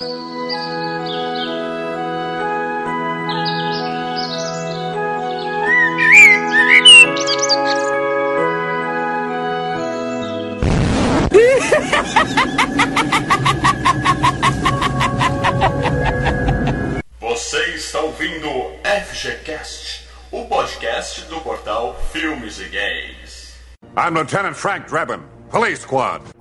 Você está ouvindo FGCast, o podcast do portal Filmes e Games. I'm Lieutenant Frank Drebin, Police Squad.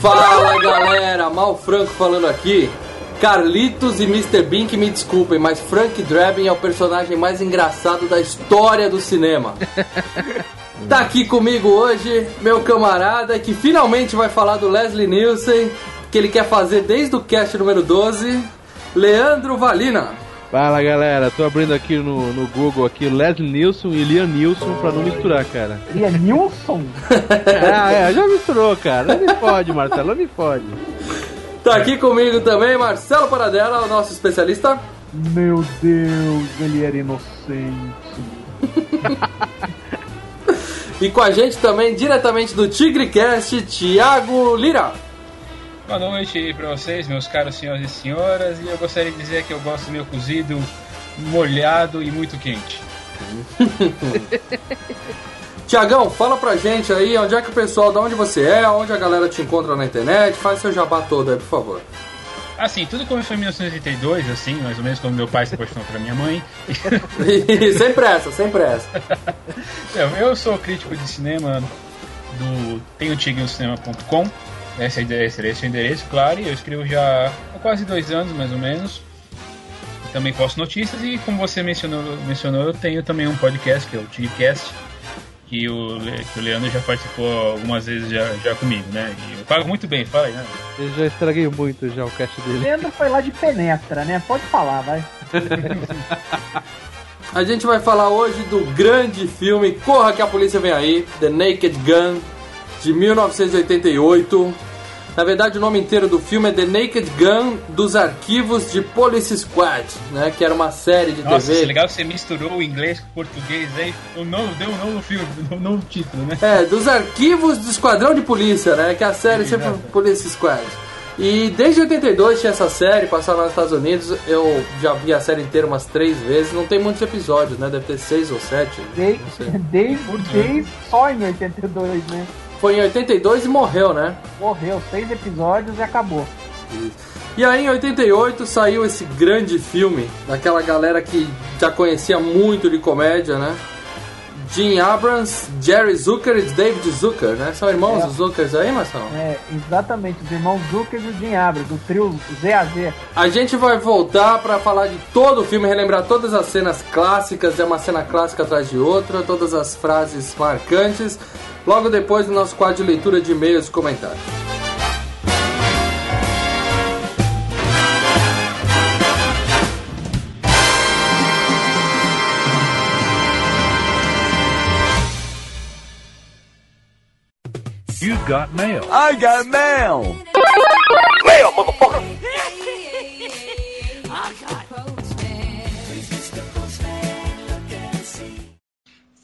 Fala galera, Mal Franco falando aqui. Carlitos e Mr. Bean que me desculpem, mas Frank Drebin é o personagem mais engraçado da história do cinema. tá aqui comigo hoje meu camarada que finalmente vai falar do Leslie Nielsen, que ele quer fazer desde o cast número 12, Leandro Valina. Fala galera, tô abrindo aqui no, no Google aqui Leslie Nielsen e Liam Nielsen pra não misturar, cara. É Nilson? ah, é, já misturou, cara. Não me fode, Marcelo, não me fode. Tá aqui comigo também Marcelo Paradela, o nosso especialista. Meu Deus, ele era inocente. E com a gente também, diretamente do TigreCast, Thiago Lira. Boa noite para vocês, meus caros senhores e senhoras, e eu gostaria de dizer que eu gosto do meu cozido molhado e muito quente. Tiagão, fala pra gente aí onde é que o pessoal, de onde você é, onde a galera te encontra na internet, faz seu jabá todo aí, por favor. Assim, tudo começou em 1982, assim, mais ou menos quando meu pai se apaixonou pela minha mãe. sem pressa, sem pressa. eu, sou crítico de cinema do tenhotignocinema.com esse é, esse é o endereço, claro, e eu escrevo já há quase dois anos, mais ou menos. Também posto notícias e, como você mencionou, mencionou eu tenho também um podcast, que é o Tigcast, que o, que o Leandro já participou algumas vezes já, já comigo, né? E eu pago muito bem, fala aí, né? Eu já estraguei muito já o cast dele. Leandro foi lá de penetra, né? Pode falar, vai. a gente vai falar hoje do grande filme Corra que a Polícia Vem Aí, The Naked Gun, de 1988. Na verdade, o nome inteiro do filme é The Naked Gun dos Arquivos de Police Squad, né? Que era uma série de Nossa, TV. É legal que você misturou o inglês com o português aí. O novo, deu um novo filme, um novo título, né? É, dos Arquivos do Esquadrão de Polícia, né? Que a série sempre foi Police Squad. E desde 82 tinha essa série, passava nos Estados Unidos. Eu já vi a série inteira umas três vezes. Não tem muitos episódios, né? Deve ter seis ou sete. Desde, desde, desde só em 82, né? Foi em 82 e morreu, né? Morreu, seis episódios e acabou. E aí em 88 saiu esse grande filme daquela galera que já conhecia muito de comédia, né? Gene Abrams, Jerry Zucker e David Zucker, né? São irmãos É. Zuckers aí, Marcelo? É, exatamente, os irmãos Zucker e o Jim Abrams, do trio ZAZ. A gente vai voltar pra falar de todo o filme, relembrar todas as cenas clássicas, é uma cena clássica atrás de outra, todas as frases marcantes, logo depois do nosso quadro de leitura de e-mails e comentários. You got mail. I got mail.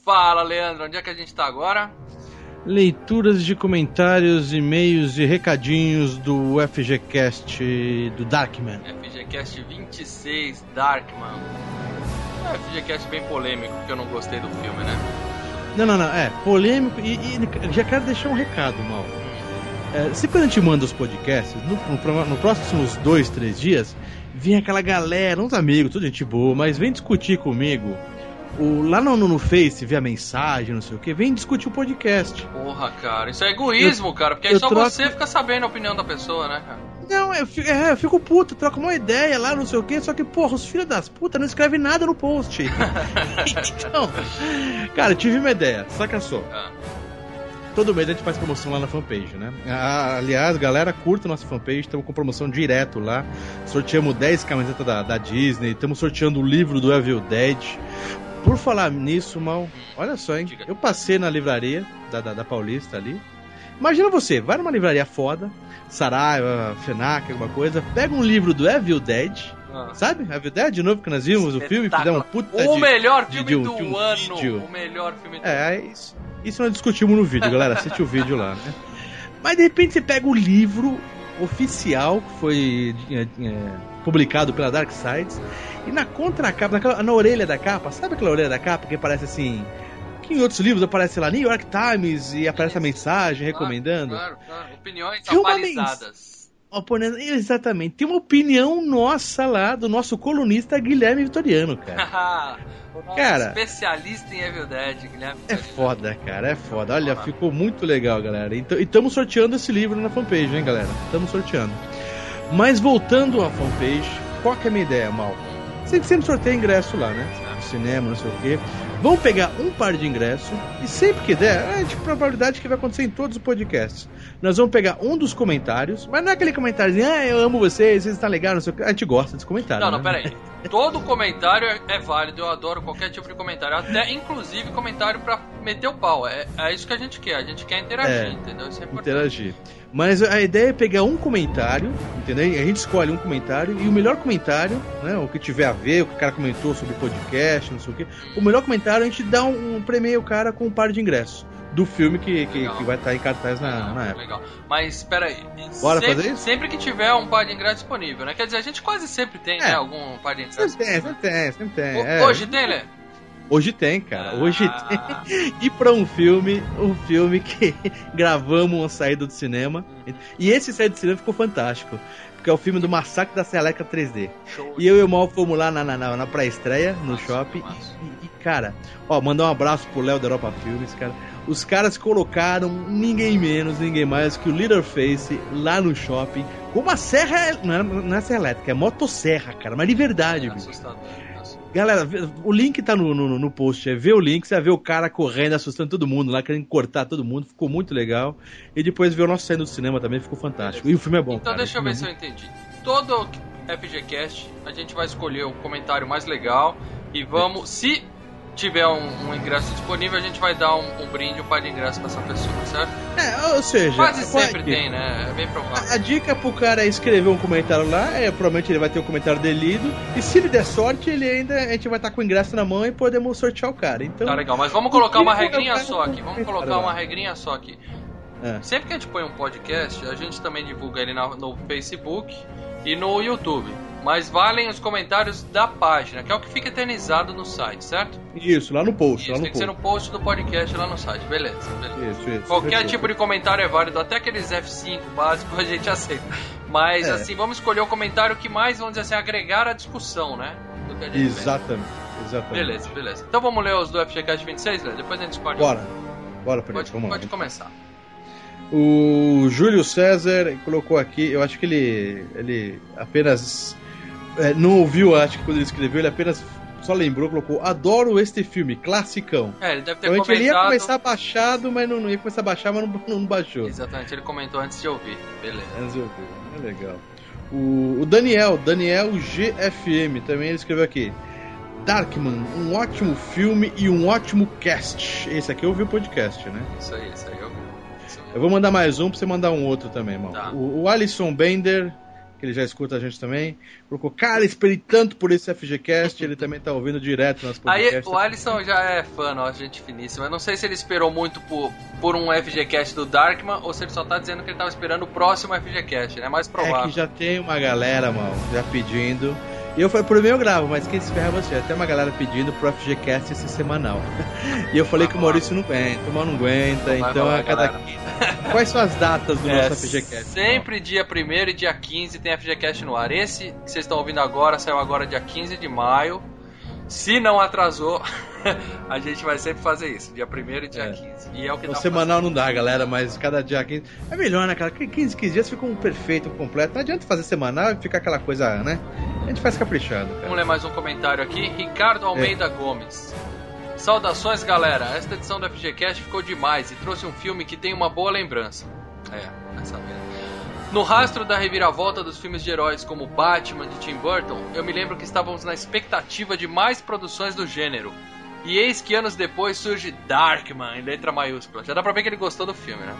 Fala, Leandro, onde é que a gente tá agora? Leituras de comentários, e-mails e recadinhos do FGCast do Darkman. FGCast 26 Darkman. É, FGCast bem polêmico, porque eu não gostei do filme, né? Não, não, não, é polêmico e, e já quero deixar um recado, mal. É, sempre quando a gente manda os podcasts, no, no, no próximos dois, três dias, vem aquela galera, uns amigos, tudo gente boa, mas vem discutir comigo. O, lá no, no, Face, vê a mensagem, não sei o que, vem discutir o podcast. Porra, cara, isso é egoísmo, Eu- cara, porque aí só troco- você fica sabendo a opinião da pessoa, né, cara? Não, eu, fi- é, eu fico puto, troco uma ideia lá, não sei o que, só que, porra, os filhos das putas não escrevem nada no post. então, cara, eu tive uma ideia, saca só. Ah. Todo mês a gente faz promoção lá na fanpage, né? Ah, aliás, galera, curta nossa fanpage, estamos com promoção direto lá. Sorteamos 10 camisetas da, da Disney, estamos sorteando o livro do Evil Dead. Por falar nisso, mal, olha só, hein? Eu passei na livraria da, da, da Paulista ali. Imagina você, vai numa livraria foda, Saraiva, Fenac, alguma coisa, pega um livro do Evil Dead, Ah. sabe? Evil Dead, de novo que nós vimos o filme, que dá um puta O de- melhor filme de um- do de um ano. vídeo. O melhor filme do É, isso, isso nós discutimos no vídeo, galera. Assiste o vídeo lá, né? Mas de repente você pega o livro oficial que foi é, é, publicado pela Dark Sides e na contracapa, na, na orelha da capa, sabe aquela orelha da capa que aparece assim? Que em outros livros aparece lá New York Times e aparece a mensagem recomendando. Claro, claro. Opiniões Tem uma atualizadas. Oponente- Exatamente. Tem uma opinião nossa lá do nosso colunista Guilherme Vitoriano, cara. o nosso Cara. especialista em Evil Dead, Guilherme. É foda, cara, é foda. Olha, ficou muito legal, galera. Então, e estamos sorteando esse livro na fanpage, hein, galera? Estamos sorteando. Mas voltando à fanpage, qual que é a minha ideia, Mal? Sempre, sempre sorteia ingresso lá, né? No cinema, não sei o quê. Vamos pegar um par de ingressos e sempre que der, é de probabilidade que vai acontecer em todos os podcasts. Nós vamos pegar um dos comentários, mas não é aquele comentário assim, ah, eu amo vocês, vocês estão legal, não sei o quê. A gente gosta desse comentário. Não, não, né? peraí. Todo comentário é, é válido, eu adoro qualquer tipo de comentário. Até, inclusive, comentário pra meter o pau. É, é isso que a gente quer, a gente quer interagir, É, entendeu? Isso é importante. interagir. Mas a ideia é pegar um comentário, entendeu? A gente escolhe um comentário e o melhor comentário, né? O que tiver a ver, o que o cara comentou sobre podcast, não sei o quê. O melhor comentário a gente dá um, um premia o cara com um par de ingressos do filme que, que, que vai estar em cartaz na, na época. legal. Mas, peraí. Bora sempre, fazer isso? Sempre que tiver um par de ingressos disponível, né? Quer dizer, a gente quase sempre tem, É. né? Algum par de ingressos Sempre tem, sempre tem, sempre tem. Ho- é. Hoje tem, Lê? Hoje tem, cara. Hoje Ah. tem. E pra um filme, um filme que gravamos uma saída do cinema. E esse saída do cinema ficou fantástico. Porque é o filme do Massacre da Serra Elétrica 3D. Show. E eu e o Mal fomos lá na, na, na, na pré-estreia, no Massa, shopping. massa. E, e, cara, ó, mandar um abraço pro Léo da Europa Filmes, cara. Os caras colocaram ninguém menos, ninguém mais que o Leaderface lá no shopping. Com uma serra. Não é, não é serra elétrica, é motosserra, cara. Mas de verdade, É bicho. assustador. Galera, o link tá no, no, no post. É ver o link, você vai ver o cara correndo, assustando todo mundo lá, querendo cortar todo mundo. Ficou muito legal. E depois ver o nosso saindo do cinema também, ficou fantástico. E o filme é bom, Então cara. deixa eu ver filme se eu entendi. Todo FGCast a gente vai escolher o comentário mais legal e vamos, se tiver um, um ingresso disponível, a gente vai dar um, um brinde, um par de ingressos pra essa pessoa, certo? É, ou seja, Quase sempre tem, né? É bem provável. A, a dica pro cara é escrever um comentário lá, é, provavelmente ele vai ter o comentário dele lido, e se ele der sorte, ele ainda, a gente vai estar com o ingresso na mão e podemos sortear o cara. Então, Tá legal, mas vamos colocar uma regrinha só aqui. Vamos comentário colocar uma regrinha só aqui. É. Sempre que a gente põe um podcast, a gente também divulga ele na- no Facebook e no YouTube. Mas valem os comentários da página, que é o que fica eternizado no site, certo? Isso, lá no post, Isso, lá no tem que ser post. no post do podcast lá no site, beleza, beleza. Isso, isso. Qualquer perfeito. tipo de comentário é válido, até aqueles F5 básicos a gente aceita. Mas É. assim, vamos escolher o comentário que mais, vamos dizer assim, agregar a discussão, né? Do que a. Exatamente, exatamente. Beleza, beleza. Então vamos ler os do FGCast 26, né? Depois a gente escolhe. Bora. Bora, Pedro, Pode, vamos pode começar. O Júlio César colocou aqui, eu acho que ele, ele apenas é, não ouviu, acho que quando ele escreveu, ele apenas só lembrou, colocou, adoro este filme, classicão. É, ele deve ter Provavelmente ele ia comentado. começar baixado, mas não, não ia começar a baixar, mas não, não baixou. Exatamente, ele comentou antes de ouvir. Beleza. Antes eu vi, é legal. O, o Daniel, Daniel GFM, também ele escreveu aqui. Darkman, um ótimo filme e um ótimo cast. Esse aqui eu ouvi o podcast, né? Isso aí, isso aí eu aí. Vou mandar mais um pra você mandar um outro também, irmão. Tá. O, o Alisson Bender, que ele já escuta a gente também, colocou, cara, esperei tanto por esse FGCast, ele também tá ouvindo direto nas Aí podcasts. o Alisson já é fã, nossa, gente finíssima. Eu não sei se ele esperou muito por, por um FGCast do Darkman ou se ele só tá dizendo que ele tava esperando o próximo FGCast, né? Mais É provável. que já tem uma galera, mano, já pedindo. E eu falei, por mim eu gravo, mas quem se ferra é você. Tem uma galera pedindo pro FGCast esse semanal. e eu falei que o Maurício não aguenta, o Maurício não aguenta, vai então a cada galera. quinta. Quais são as datas do É, nosso FGCast? sempre dia 1 e dia 15 tem FGCast no ar. Esse que vocês estão ouvindo agora saiu agora dia 15 de maio. Se não atrasou, a gente vai sempre fazer isso, dia 1 e dia É. 15. E é o que No tá semanal não dá, galera, mas cada dia 15. É melhor, né, cara? 15, 15 dias fica um perfeito, um completo. Não adianta fazer semanal e ficar aquela coisa, né? A gente faz caprichado, cara. Vamos ler mais um comentário aqui. Ricardo Almeida É. Gomes. Saudações, galera. Esta edição do FGCast ficou demais e trouxe um filme que tem uma boa lembrança. É, essa mesmo. No rastro da reviravolta dos filmes de heróis como Batman de Tim Burton, eu me lembro que estávamos na expectativa de mais produções do gênero. E eis que anos depois surge Darkman, em letra maiúscula. Já dá pra ver que ele gostou do filme, né?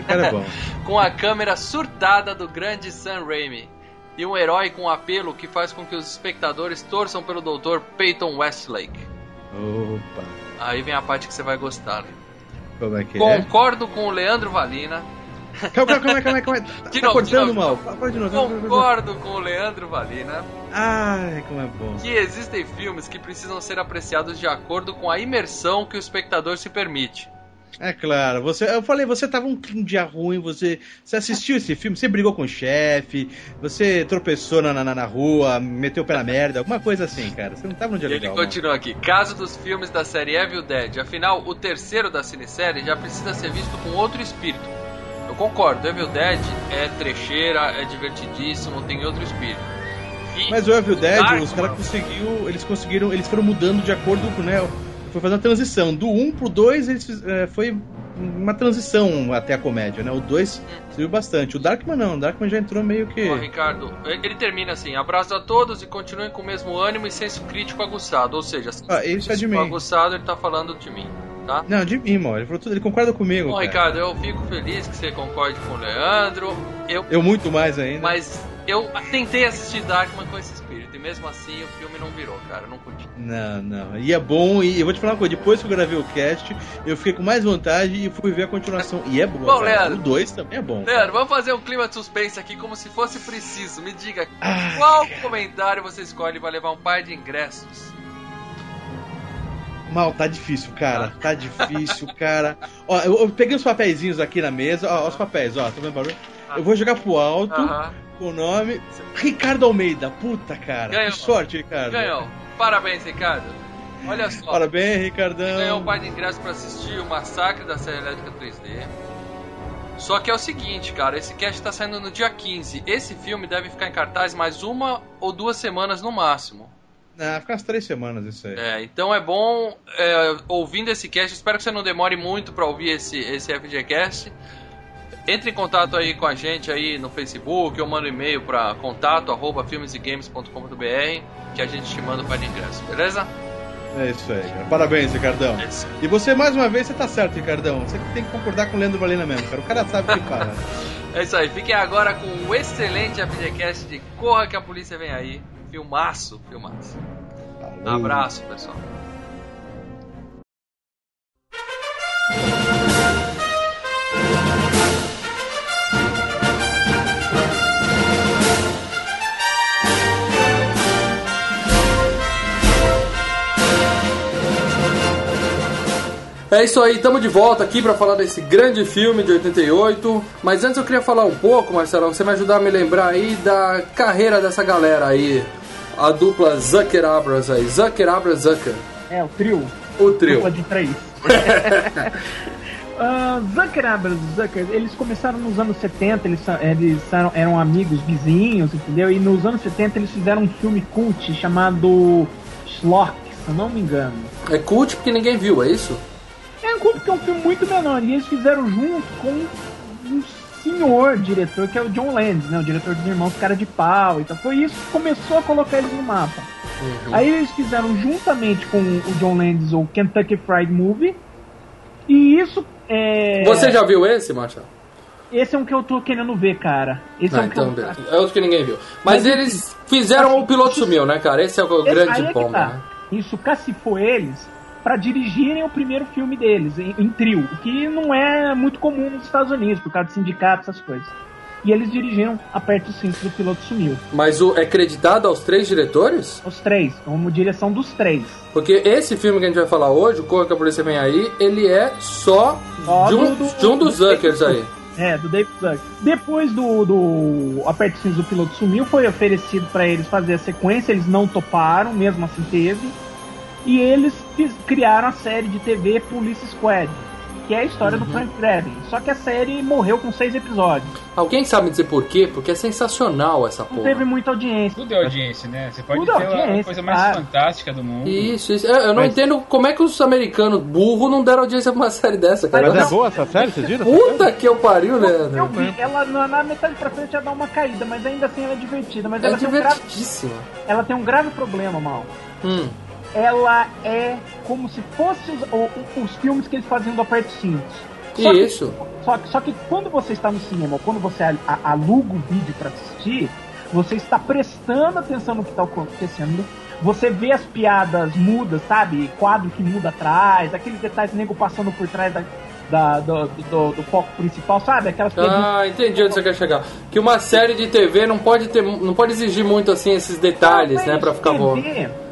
O cara é bom. com a câmera surtada do grande Sam Raimi. E um herói com apelo que faz com que os espectadores torçam pelo Dr. Peyton Westlake. Opa. Aí vem a parte que você vai gostar. Né? Como é que é? Concordo com o Leandro Valina. Calma, calma, calma, calma. Tá, De tá novo, de cortando novo. mal. Fala de novo. Concordo com o Leandro Valina Ai, como é bom. que existem filmes que precisam ser apreciados de acordo com a imersão que o espectador se permite. É claro, você, eu falei, você tava um, um dia ruim, você, você assistiu esse filme, você brigou com o chefe, você tropeçou na, na, na rua, meteu na merda, alguma coisa assim, cara. Você não tava num dia E ele legal. mano. continua aqui. Caso dos filmes da série Evil Dead. Afinal, o terceiro da cinesérie já precisa ser visto com outro espírito. Concordo, Evil Dead é trecheira, é divertidíssimo, tem outro espírito. E Mas o Evil Dead, Darkman- os caras conseguiu, eles conseguiram, eles foram mudando de acordo com, né, foi fazendo a transição. Do 1 pro 2, eles é, foi uma transição até a comédia, né? O 2 serviu bastante. O Darkman não, o Darkman já entrou meio que... Ó, Ricardo, ele termina assim: abraço a todos e continuem com o mesmo ânimo e senso crítico aguçado. Ou seja, Ah, isso é de mim. aguçado, ele tá falando de mim, tá? Não, de mim, mano. Ele falou tudo, ele concorda comigo, Bom, cara. Ricardo, eu fico feliz que você concorde com o Leandro. Eu, Eu muito mais ainda. mas eu tentei assistir Darkman com esse espírito e mesmo assim o filme não virou, cara. Eu não curti. Não, não. E é bom, e eu vou te falar uma coisa, depois que eu gravei o cast, eu fiquei com mais vontade e fui ver a continuação. E é boa, Bom, cara. Leandro. O 2 também é bom. Leandro, vamos fazer um clima de suspense aqui como se fosse preciso. Me diga Ai, qual comentário você escolhe para levar um par de ingressos. Mal, tá difícil, cara. Tá difícil, cara. Ó, eu, eu peguei os papeizinhos aqui na mesa. Ó, os papéis, ó. Tá vendo barulho? Eu vou jogar pro alto com o nome Ricardo Almeida. Puta, cara. Ganhou. Que sorte, Ricardo. Ganhou. Parabéns, Ricardo. Olha só. Parabéns, Você Ricardão. ganhou um par de ingressos pra assistir o Massacre da Série Elétrica 3D. Só que é o seguinte, cara, esse cast tá saindo no dia 15. Esse filme deve ficar em cartaz mais uma ou duas semanas no máximo. Ah, fica umas três semanas isso aí. É, então é bom, é, ouvindo esse cast, espero que você não demore muito pra ouvir esse, esse FGCast. Entre em contato aí com a gente aí no Facebook, ou manda um e-mail pra contato arroba filmesegames.com.br que a gente te manda o par de ingresso, beleza? É isso aí, cara. Parabéns, Ricardão. É isso. E você, mais uma vez, você tá certo, Ricardão. Você tem que concordar com o Leandro Valina mesmo, cara. O cara sabe o que fala. É isso aí, fiquem agora com o excelente FGCast de Corra que a Polícia Vem Aí. Filmaço, filmaço. Um abraço, pessoal. É isso aí, estamos de volta aqui para falar desse grande filme de 88. Mas antes eu queria falar um pouco, Marcelo, você me ajudar a me lembrar aí da carreira dessa galera aí. A dupla Zucker Abras aí. Zucker Abras Zucker. É, o trio. O trio. Dupla de três. Ah, Zucker Abras Zucker, eles começaram nos anos 70, eles, eles eram, eram amigos, vizinhos, entendeu? E nos anos 70 eles fizeram um filme cult chamado Schlock, se eu não me engano. É cult porque ninguém viu, é isso? É um cult porque é um filme muito menor, e eles fizeram junto com um senhor diretor, que é o John Landis, né? O diretor dos Irmãos Cara de Pau. Então foi isso que começou a colocar eles no mapa. Aí eles fizeram juntamente com o John Landis o Kentucky Fried Movie. E isso é. Você já viu esse, Marcelo? Esse é um que eu tô querendo ver, cara. Esse é Ah, um que então, eu. beleza. É outro que ninguém viu. Mas, Mas, eles fizeram o piloto sumiu, né, cara? Esse é o Esse- grande é que ponto, tá. né? Isso cacifou eles pra dirigirem o primeiro filme deles, em, em trio. O que não é muito comum nos Estados Unidos, por causa de sindicatos, essas coisas. E eles dirigiram Aperte o Cinto do Piloto Sumiu. Mas o, é creditado aos três diretores? Os três, como direção dos três. Porque esse filme que a gente vai falar hoje, o Corra que a Polícia Vem Aí, ele é só Só de um, do- do- de um dos do- Zuckers aí. É, do David Zucker. Depois do, do Aperte o Cinto do Piloto Sumiu, foi oferecido pra eles fazer a sequência, eles não toparam, mesmo assim teve. E eles criaram a série de TV Police Squad, que é a história Uhum. do Frank Drebin. Só que a série morreu com seis episódios. Alguém sabe dizer por quê? Porque é sensacional essa Não porra. teve muita audiência. Tudo é audiência, né? Você pode Tudo ter é a- coisa mais claro. fantástica do mundo. Isso, isso. Eu, eu não Mas- entendo como é que os americanos burros não deram audiência pra uma série dessa, cara. Mas é boa essa série, vocês viram? Puta que eu pariu, Eu Leandro. vi, ela na, na metade pra frente já dá uma caída, mas ainda assim ela é divertida. Mas É ela, tem um grave, divertidíssima. ela tem um grave problema, mal. Hum. Ela é como se fosse os, os filmes que eles faziam do Aperto Cintos. Só que- Isso. Só que, só que quando você está no cinema, ou quando você aluga o vídeo para assistir, você está prestando atenção no que está acontecendo. Você vê as piadas mudas, sabe? Quadro que muda atrás, aqueles detalhes nego passando por trás da, da- do, do- do foco principal, sabe? Aquelas Ah, entendi onde você quer chegar. Que uma série de TV não pode ter, não pode exigir muito assim esses detalhes, né, pra ficar bom.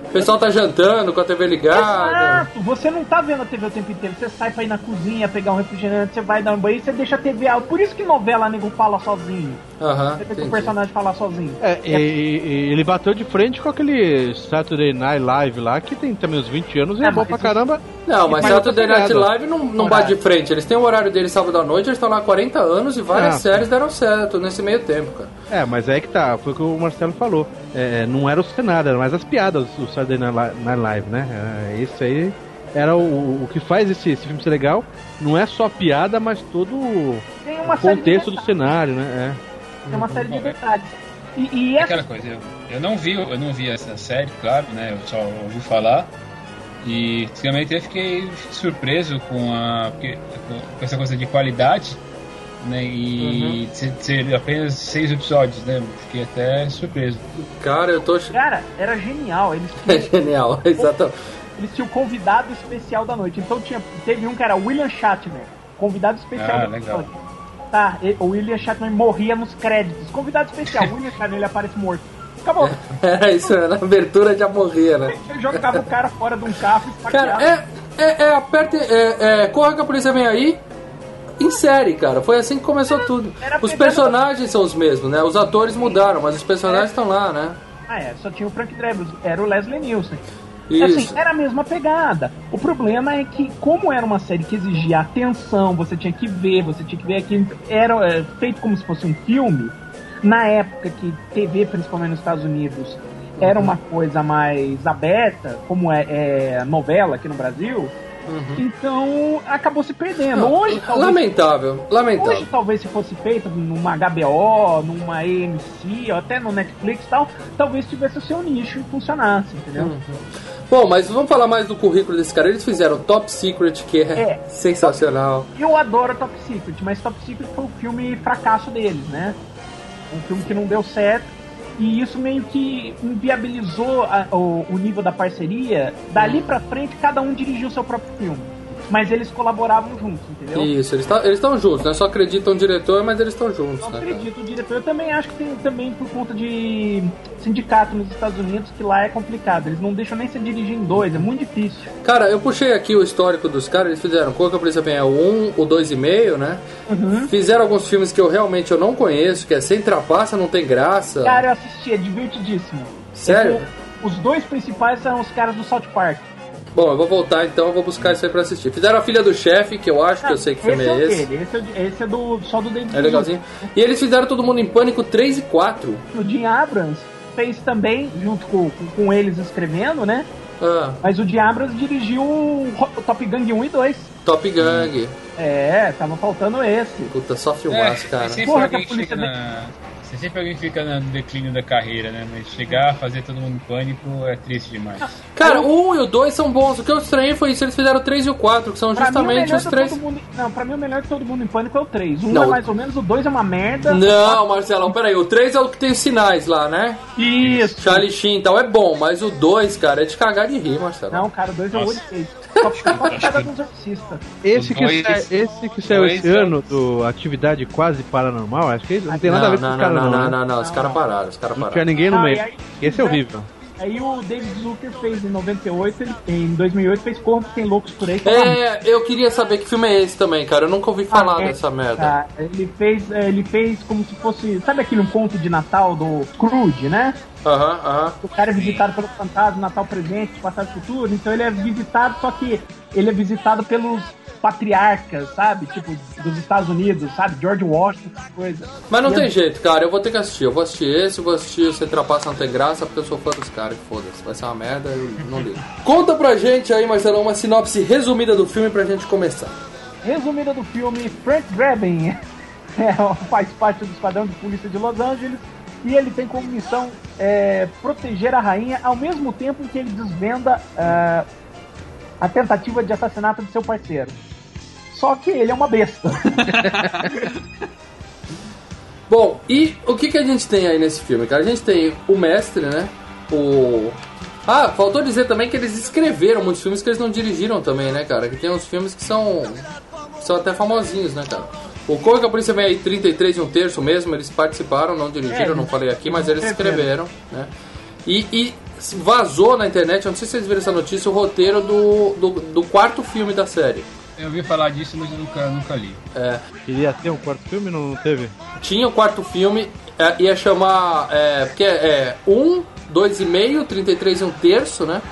O pessoal tá jantando com a TV ligada. Exato, você não tá vendo a TV o tempo inteiro. Você sai pra ir na cozinha, pegar um refrigerante, você vai dar um banho, você deixa a TV alta. Por isso que novela nego fala sozinho. Aham, Você vê que o personagem falar sozinho. É, e, e- ele bateu de frente com aquele Saturday Night Live lá, que tem também uns 20 anos e é, É, bom pra isso- caramba. Não, mas Saturday Night. Live não, não bate de frente. Eles têm o horário deles sábado à noite, eles estão lá há 40 anos e várias Ah, séries deram certo nesse meio tempo, cara. É, mas é que tá, foi o que o Marcelo falou. É, não era o cenário, era mais as piadas do Saturday Night Li- Night Live, né? É, isso aí era o, o que faz esse, esse filme ser legal. Não é só piada, mas todo o contexto do cenário, né? Tem uma série de detalhes. E, e É essa aquela coisa, eu, eu não vi, eu não vi essa série, claro, né? Eu só ouvi falar. E realmente eu fiquei surpreso com a com essa coisa de qualidade, né? E ser, ser apenas seis episódios, né? Fiquei até surpreso. Cara, eu tô. Cara, era genial. Eles É tinham, genial, exatamente. eles tinham convidado especial da noite. Então tinha, teve um que era William Shatner, convidado especial Ah, da legal. noite. Tá, e- o William Shatner morria nos créditos. Convidado especial, William Shatner, ele aparece morto. Acabou. Era isso, na abertura já morria, né? Ele jogava o cara fora de um carro e Cara, é. É, é aperte. É, é, corra que a polícia vem aí. Em série, cara. Foi assim que começou tudo. Os personagens são os mesmos, né? Os atores mudaram, mas os personagens estão lá, né? Ah, é, só tinha o Frank Drebus, era o Leslie Nielsen. Isso. Assim, era a mesma pegada. O problema é que, como era uma série que exigia atenção, você tinha que ver, você tinha que ver aquilo, era é, feito como se fosse um filme, na época que TV, principalmente nos Estados Unidos, era uma coisa mais aberta, como é, é novela aqui no Brasil, então acabou se perdendo. Não, Hoje, talvez, lamentável, lamentável. Hoje, talvez, se fosse feito numa HBO, numa AMC, ou até no Netflix e tal, talvez tivesse o seu nicho e funcionasse, entendeu? Bom, mas vamos falar mais do currículo desse cara. Eles fizeram Top Secret, que é, É. sensacional. Eu adoro Top Secret, mas Top Secret foi o filme fracasso deles, né? Um filme que não deu certo. E isso meio que inviabilizou a- o, o nível da parceria. Dali pra frente, cada um dirigiu seu próprio filme. Mas eles colaboravam juntos, entendeu? Isso, eles tá- estão juntos, né? Só acreditam no diretor, mas eles estão juntos, Eu né? acredito, o diretor. Eu também acho que tem também por conta de sindicato nos Estados Unidos, que lá é complicado. Eles não deixam nem você dirigir em dois, é muito difícil. Cara, eu puxei aqui o histórico dos caras, eles fizeram Corra que a Polícia Vem é o 1, o 2,5, né? Uhum. Fizeram alguns filmes que eu realmente eu não conheço, que é Sem Trapaça, Não Tem Graça. Cara, eu assisti, é divertidíssimo. Sério? Os dois principais são os caras do South Park. Bom, eu vou voltar então, eu vou buscar isso aí pra assistir. Fizeram A Filha do Chefe, que eu acho que eu sei que filme é o esse. esse é, esse é do, só do David É legalzinho. E eles fizeram Todo Mundo em Pânico 3 e 4. O Jim Abrams fez também, junto com, com, eles escrevendo, né? Ah, Mas o Jim Abrams dirigiu o Top Gun 1 e 2. Top Gang. É, tava faltando esse. Puta, só filmaço, cara. É, Porra, que a polícia fica na. Sempre alguém fica no declínio da carreira, né? Mas chegar a fazer todo mundo em pânico é triste demais. Cara, o 1 e o 2 são bons. O que eu estranhei foi isso, eles fizeram o 3 e o 4, que são Pra o justamente os de três. todo mundo. Não, pra mim o melhor de todo mundo em pânico é o 3. Um Não, é o- mais ou menos, o 2 é uma merda. Não, Marcelão, peraí. O 3 é o que tem os sinais lá, né? Isso. Charlie Sheen e tal, é bom, mas o 2, cara, é de cagar de rir, Marcelo. Não, cara, o 2 eu Nossa. odiei. Só do exorcista. Esse Os que, dois- sa- esse que saiu esse ano do Atividade Quase Paranormal, acho que não tem nada a ver com não, os não, caras não, não, não, né? não, não, os caras pararam, os caras Não tinha pararam. ninguém no Ah, meio. aí, Esse é horrível. Aí o David Zucker fez em 98, ele, em 2008 fez Corpo Tem Loucos por Aí. que é É, eu queria saber que filme é esse também, cara. Eu nunca ouvi falar Ah, é, dessa merda. tá. ele fez, é, ele fez como se fosse, sabe aquele um conto de Natal do Scrooge, né? Aham, aham. O cara é visitado pelo fantasma, Natal presente, passado e futuro. Então ele é visitado, só que ele é visitado pelos patriarcas, sabe? Tipo, dos Estados Unidos, sabe? George Washington, essas coisas. Mas não E tem é- jeito, cara. Eu vou ter que assistir. Eu vou assistir esse, vou assistir o Sem Trapaça Não Tem Graça, porque eu sou fã dos caras. Foda-se. Vai ser uma merda, eu não ligo. Conta pra gente aí, Marcelo, uma sinopse resumida do filme pra gente começar. Resumida do filme, Frank Drebin é, faz parte do Esquadrão de Polícia de Los Angeles E ele tem como missão é, proteger a rainha ao mesmo tempo em que ele desvenda é, a tentativa de assassinato de seu parceiro. Só que ele é uma besta. Bom, e o que, que a gente tem aí nesse filme, cara? A gente tem o mestre, né? O. Ah, faltou dizer também que eles escreveram muitos filmes que eles não dirigiram também, né, cara? Que tem uns filmes que são. são até famosinhos, né, cara? O Corre que a Polícia vem aí 33 e um terço mesmo, eles participaram, não dirigiram, É, não falei aqui, mas eles escreveram. escreveram, né? E, e vazou na internet, eu não sei se vocês viram essa notícia, o roteiro do, do, do quarto filme da série. Eu ouvi falar disso, mas eu nunca, nunca li. É, Queria ter um quarto filme, não teve? tinha o quarto filme, é, ia chamar. É, porque é 1, 2,5, 33 e um terço, né?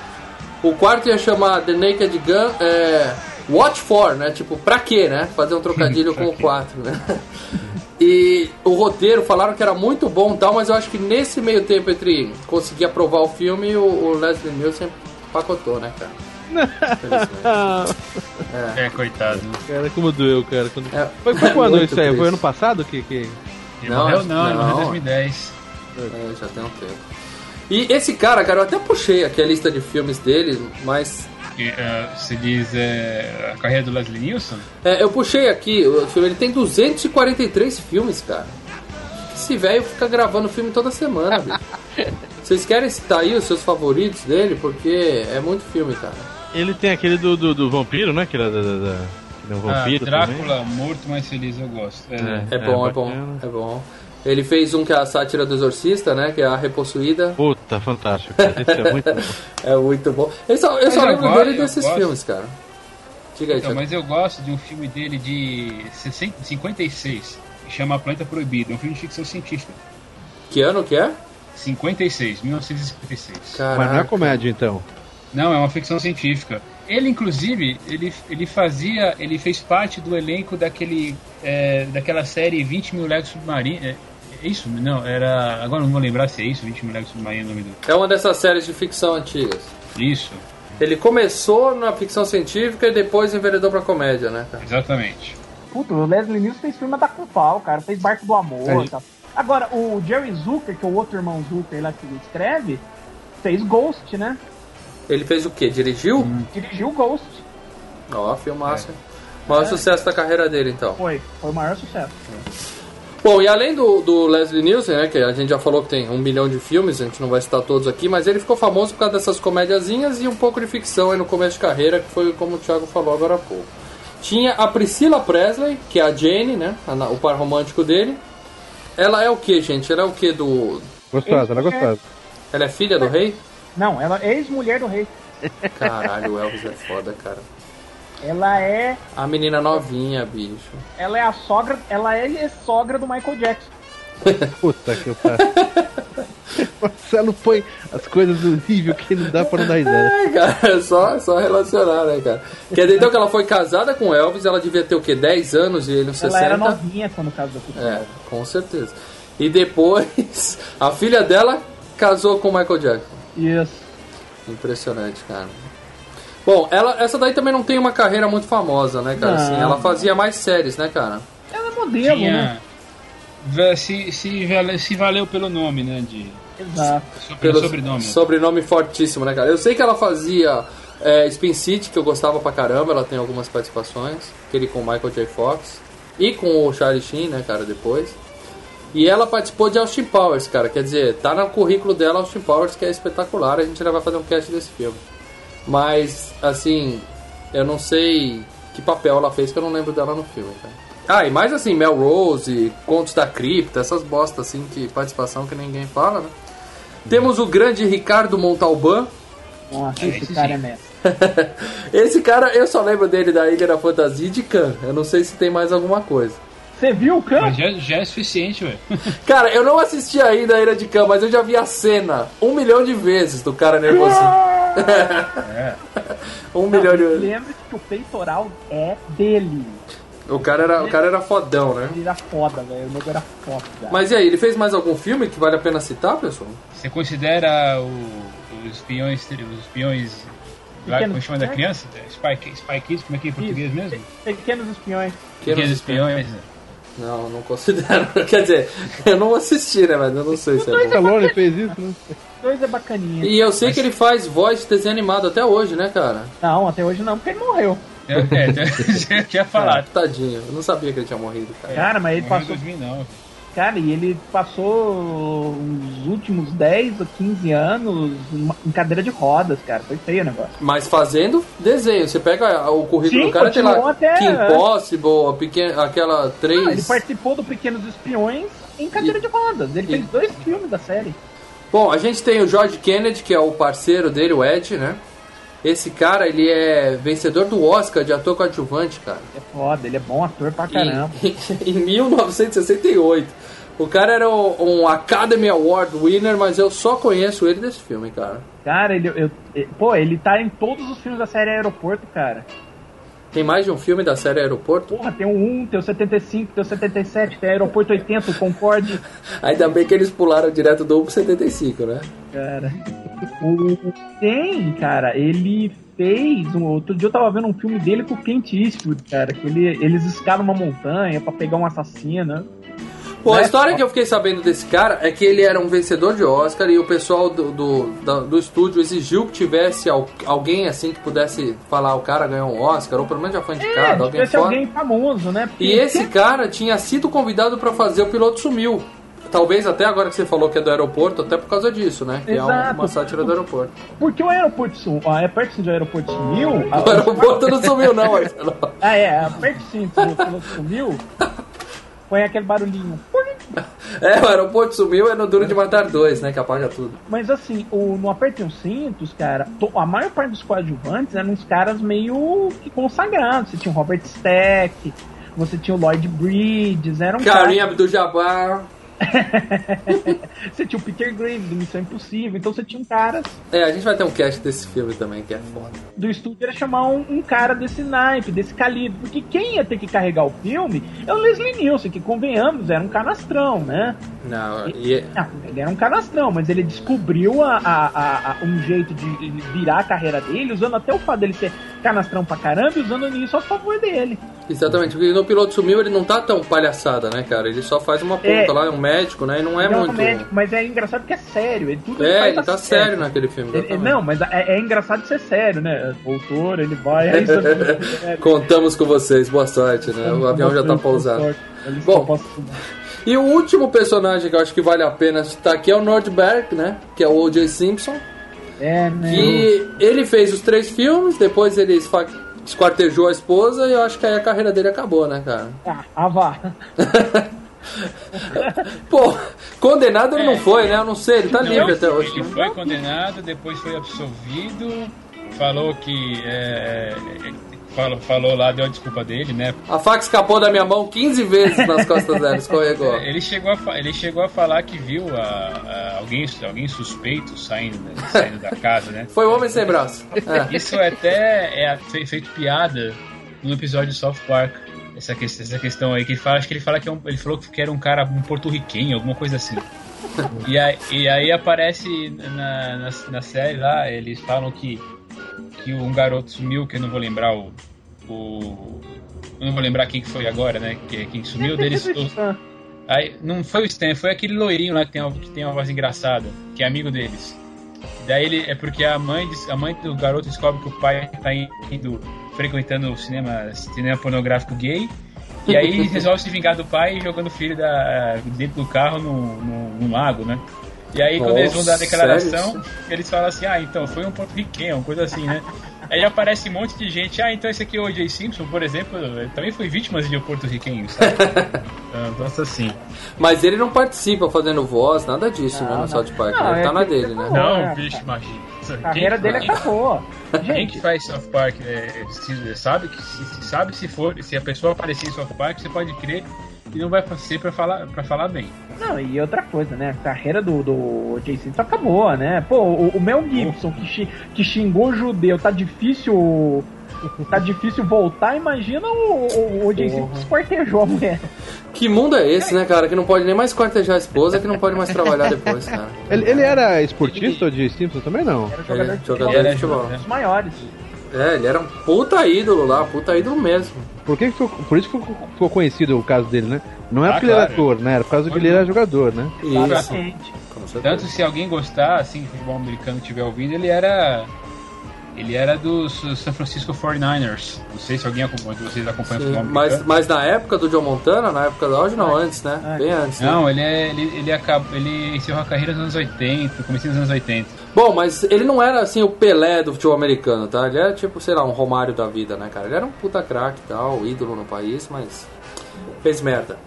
O quarto ia chamar The Naked Gun, é, Watch for, né? Tipo, pra quê, né? Fazer um trocadilho com o 4, né? E o roteiro falaram que era muito bom e tal, mas eu acho que nesse meio tempo entre conseguir aprovar o filme, o, o Leslie Nielsen pacotou, né, cara? Infelizmente. É, coitado. Cara, como doeu, cara. Quando... É, Foi, foi quando isso aí? Foi ano passado que. que... Não, morreu não, não. em 2010. É, já tem um tempo. E esse cara, cara, eu até puxei aqui a lista de filmes dele, mas E, eh, você diz eh, a carreira do Leslie Nielsen? É, eu puxei aqui, ele tem 243 filmes, cara. Esse velho fica gravando filme toda semana, bicho. Vocês querem citar aí os seus favoritos dele? Porque é muito filme, cara. Ele tem aquele do, do, do vampiro, né? Que era da. da, da... ele é um Ah, vampiro Drácula, morto mais feliz, eu gosto. É, também. É bom, é, bom, é bom. Ele fez um que é a sátira do Exorcista, né? Que é a Repossuída. Puta, fantástico. Cara. Esse é muito bom. É muito bom. Eu só, eu Mas só lembro gosto, dele eu desses gosto. filmes, cara. Diga aí, Então, Thiago. mas eu gosto de um filme dele de 60 56, que chama Planeta Proibida, é um filme de ficção científica. Que ano que é? 56, 1956. Mas não é Caraca. comédia, então. Não, é uma ficção científica. Ele, inclusive, ele, ele fazia, ele fez parte do elenco daquele, é, daquela série 20 mil Legos Submarinos. É, é isso? Não, era. Agora não vou lembrar se é isso, 20 mil Legos Submarinos, o nome do. É uma dessas séries de ficção antigas. Isso, Ele começou na ficção científica e depois enveredou pra comédia, né, cara? exatamente. Puta, o Leslie Nielsen fez filme da com pau, cara. Fez Barco do Amor É. e tal. Agora, o Jerry Zucker, que é o outro irmão Zucker lá que ele escreve, fez Ghost, né? Ele fez o quê? Dirigiu? Hum. Dirigiu Ghost. Ó, filmaço. hein? Maior sucesso da carreira dele, então. Foi. Foi o maior sucesso. Bom, e além do, do Leslie Nielsen, né, que a gente já falou que tem um milhão de filmes, a gente não vai citar todos aqui, mas ele ficou famoso por causa dessas comédiazinhas e um pouco de ficção aí no começo de carreira, que foi como o Thiago falou agora há pouco. Tinha a Priscilla Presley, que é a Jane, né, a o par romântico dele. Ela é o que, gente? Ela é o que do... Gostosa, ela é gostosa. Ela é filha do rei? Não, ela é ex-mulher do rei. Caralho, o Elvis é foda, cara. Ela é. A menina novinha, bicho. Ela é a sogra. Ela é sogra do Michael Jackson. Puta que pariu. Marcelo põe as coisas no nível que não dá pra não dar risada. É, cara, é só, é só relacionar, né, cara? Quer dizer, então que ela foi casada com o Elvis, ela devia ter o quê? 10 anos e ele uns 60? Ela era novinha quando casou com o É, com certeza. E depois, a filha dela casou com o Michael Jackson. Isso. Impressionante, cara. Bom, ela, essa daí também não tem uma carreira muito famosa, né, cara? Assim, ela fazia mais séries, né, cara? Ela é modelo, né? Tinha. Ve- Se, se, vale- se valeu pelo nome, né? De, Exato. sobre, Pelo sobrenome. sobrenome fortíssimo, né, cara? Eu sei que ela fazia é, Spin City, que eu gostava pra caramba, ela tem algumas participações, aquele com o Michael J. Fox e com o Charlie Sheen, né, cara, depois. E ela participou de Austin Powers, cara, quer dizer, tá no currículo dela Austin Powers, que é espetacular, a gente já vai fazer um cast desse filme. Mas, assim, eu não sei que papel ela fez, que eu não lembro dela no filme, cara. Ah, e mais assim, Melrose, Contos da Cripta, essas bostas assim, que participação que ninguém fala, né? Temos o grande Ricardo Montalban. Nossa, É, esse cara é mestre. Esse cara, eu só lembro dele da Ilha da Fantasia e de Khan. Eu não sei se tem mais alguma coisa. Você viu o Khan? Mas já, já é suficiente, ué. Cara, eu não assisti ainda a Ilha de Khan, mas eu já vi a cena um milhão de vezes do cara nervosinho. um milhão de vezes. Lembre-se que o peitoral é dele. O cara era, o cara era fodão, né? Ele era foda, velho. O nego era foda. Mas e aí, ele fez mais algum filme que vale a pena citar, pessoal? Você considera o- os espiões. Os espiões. Lá, como chama da criança? Spy, Spy Kids, como é que é em português mesmo? Pequenos espiões. Pequenos espiões. Não, não considero. Quer dizer, eu não assisti, né? Mas eu não sei se é bom. Stallone fez isso, né? Dois é bacaninha. E eu sei que ele faz voz de desenho animado até hoje, né, cara? Não, até hoje não, porque ele morreu. É, é, eu tinha falado. Tadinho, eu não sabia que ele tinha morrido, cara. Cara, mas ele Morreu em passou. 2009. Cara, e ele passou os últimos 10 ou 15 anos em cadeira de rodas, cara. Foi feio o negócio. Mas fazendo desenho, você pega o currículo Sim, do cara, tem lá até- Kim Possible, pequena, aquela Ah, três. ele participou do Pequenos Espiões em cadeira E- de rodas. Ele e- fez dois filmes da série. Bom, a gente tem o George Kennedy, que é o parceiro dele, o Ed, né? Esse cara, ele é vencedor do Oscar de ator coadjuvante, cara. É foda, ele é bom ator pra caramba. Em, em 1968. O cara era um, um Academy Award winner, mas eu só conheço ele desse filme, cara. Cara, ele, eu, eu- pô, ele tá em todos os filmes da série Aeroporto, cara. Tem mais de um filme da série Aeroporto? Porra, tem o 1, tem o 75, tem o 77, tem Aeroporto 80, o Concorde. Ainda bem que eles pularam direto do 1 pro 75, né? Cara. O, tem, cara, ele fez. Um, outro dia eu tava vendo um filme dele com o Clint Eastwood, cara. Que ele, eles escalam uma montanha pra pegar um assassino. Pô, a Né? história que eu fiquei sabendo desse cara é que ele era um vencedor de Oscar e o pessoal do, do, da- do estúdio exigiu que tivesse al- alguém assim que pudesse falar o cara ganhou um Oscar, ou pelo menos já foi É, indicado, alguém tivesse foda. alguém famoso, né? Porque E esse cara tinha sido convidado pra fazer o piloto sumiu. Talvez até agora que você falou que é do aeroporto, até por causa disso, né? Que é uma, Exato. uma sátira do aeroporto. Porque o aeroporto sumiu. A perto do aeroporto sumiu. a- O aeroporto não sumiu, não, Marcelo. Ah, é, a perto do piloto sumiu. Foi aquele barulhinho. É, o aeroporto sumiu é no Duro de Matar 2, né? Que apaga tudo. Mas assim, o, no Apertem os Cintos, cara, to- a maior parte dos coadjuvantes eram uns caras meio que consagrados. Você tinha o Robert Stack, você tinha o Lloyd Bridges, eram Karim Abdul-Jabbar. Você tinha o Peter Graves do Missão Impossível, então você tinha um cara É, a gente vai ter um cast desse filme também, que é foda. do estúdio era chamar um, um cara desse naipe, desse calibre, porque quem ia ter que carregar o filme é o Leslie Nielsen, que convenhamos, era um canastrão, né? Não, e... Ah, ele era um canastrão, mas ele descobriu a, a- a- um jeito de virar a carreira dele, usando até o fato dele ser canastrão pra caramba e usando isso a favor dele. Exatamente, porque no piloto sumiu ele não tá tão palhaçada, né, cara? Ele só faz uma ponta É. lá, é um médico, né? E não é Ele um muito. médico, mas é engraçado porque é sério. Ele, tudo É, ele a tá sério naquele filme. Ele- não, mas é, é engraçado ser sério, né? Doutor, ele vai. Aí sério. Contamos com vocês, boa sorte, né? O avião já tá pousado. Bom. E o último personagem que eu acho que vale a pena citar aqui é o Nordberg, né? Que é o O.J. Simpson. É, né? Que ele fez os três filmes, depois ele esquartejou a esposa e eu acho que aí a carreira dele acabou, né, cara? Ah, ah, vá. Pô, condenado ele não foi, né? Eu não sei, ele tá Não, livre até ele hoje. né? foi condenado, depois foi absolvido, falou que. é, é, falou, falou lá, deu a desculpa dele, né? A faca escapou da minha mão 15 vezes nas costas dela, escorregou. Ele chegou a, ele chegou a falar que viu a, a- alguém, alguém suspeito saindo, né, saindo da casa, né? Foi o homem sem braço. É. Isso até é fe- feito piada no episódio de South Park. Essa, que- essa questão aí que ele fala, acho que ele fala que é um- ele falou que era um cara um porto-riquenho, alguma coisa assim. E aí, e aí aparece na, na, na série lá, eles falam que, que um garoto sumiu, que eu não vou lembrar o. o eu não vou lembrar quem que foi agora, né? Que, quem sumiu deles. os- Aí, não foi o Stan, foi aquele loirinho lá que tem, uma, que tem uma voz engraçada, que é amigo deles. Daí ele é porque a mãe, a mãe do garoto descobre que o pai tá indo frequentando o cinema, cinema pornográfico gay. E aí resolve se vingar do pai jogando o filho da, dentro do carro no, no, no lago, né? E aí quando eles vão dar a Nossa, declaração, sério eles falam assim, ah, então foi um porto-riquenho, uma coisa assim, né? Aí aparece um monte de gente, ah, então esse aqui é o O.J. Simpson, por exemplo, também foi vítima de um porto-riquenho, sabe? Nossa, assim. Mas ele não participa fazendo voz, nada disso, né, no South Park. Não, ele é tá na dele, né? Não, Não, é, bicho, imagina. A carreira dele quem, acabou. Quem Gente, que faz South Park é, se- sabe que se, sabe se for se a pessoa aparecer em South Park, você pode crer que não vai ser pra falar para falar bem. Não, e outra coisa, né? A carreira do, do Jay Simpson acabou, né? Pô, o, o Mel Gibson, que, que xingou judeu, tá difícil. Tá difícil voltar, imagina o, o, o Jay Simpson que esquartejou a mulher. Que mundo é esse, né, cara? Que não pode nem mais quartejar a esposa, que não pode mais trabalhar depois, cara. Ele, ele era esportista de Simpson também, não? Era jogador Ele- de jogador futebol, de futebol. um dos maiores. É, ele era um puta ídolo lá, puta ídolo mesmo. Por, que que ficou- por isso que ficou, ficou conhecido o caso dele, né? Não é Ah, porque ele era claro. ator, né? Era por causa que ele era jogador, né? Isso. Tanto se alguém gostar, assim, o futebol americano estiver ouvindo, ele era. Ele era dos San Francisco 49ers. Não sei se alguém acompanha, vocês acompanham o Sim, futebol mas, mas na época do John Montana, na época do auge, não, antes, né? É. Bem antes. né? Não, ele, é, ele, ele, acabou, ele encerrou a carreira nos anos 80, comecinho dos anos 80. Bom, mas ele não era assim o Pelé do futebol americano, tá? Ele era tipo, sei lá, um Romário da vida, né, cara? Ele era um puta craque e tal, ídolo no país, mas fez merda.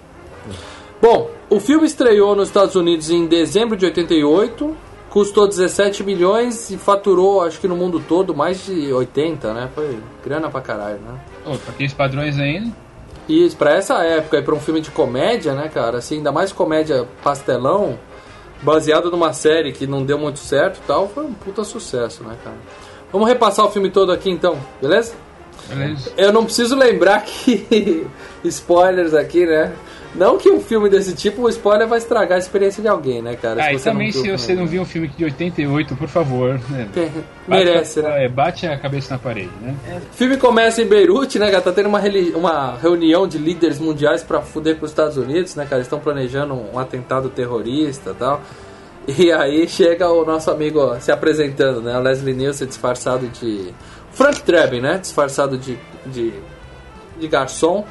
Bom, o filme estreou nos Estados Unidos em dezembro de 88, custou 17 milhões e faturou, acho que no mundo todo, mais de 80, né? Foi grana pra caralho, né? Pô, pra aqueles padrões ainda. E isso, pra essa época e pra um filme de comédia, né, cara? Assim, ainda mais comédia pastelão, baseado numa série que não deu muito certo e tal, foi um puta sucesso, né, cara? Vamos repassar o filme todo aqui então, beleza? Beleza? Eu não preciso lembrar que. spoilers aqui, né? Não que um filme desse tipo, o spoiler vai estragar a experiência de alguém, né, cara? Ah, e você não também se você não viu um filme de 88, por favor, né? Tem- Bate Merece, a, né? é, bate a cabeça na parede, né? O filme começa em Beirute, né, cara? Tá tendo uma, uma reunião de líderes mundiais pra fuder com os Estados Unidos, né, cara? Eles estão planejando um atentado terrorista e tal. E aí chega o nosso amigo ó, se apresentando, né? O Leslie Nielsen disfarçado de. Frank Drebin, né? Disfarçado de, de, de garçom.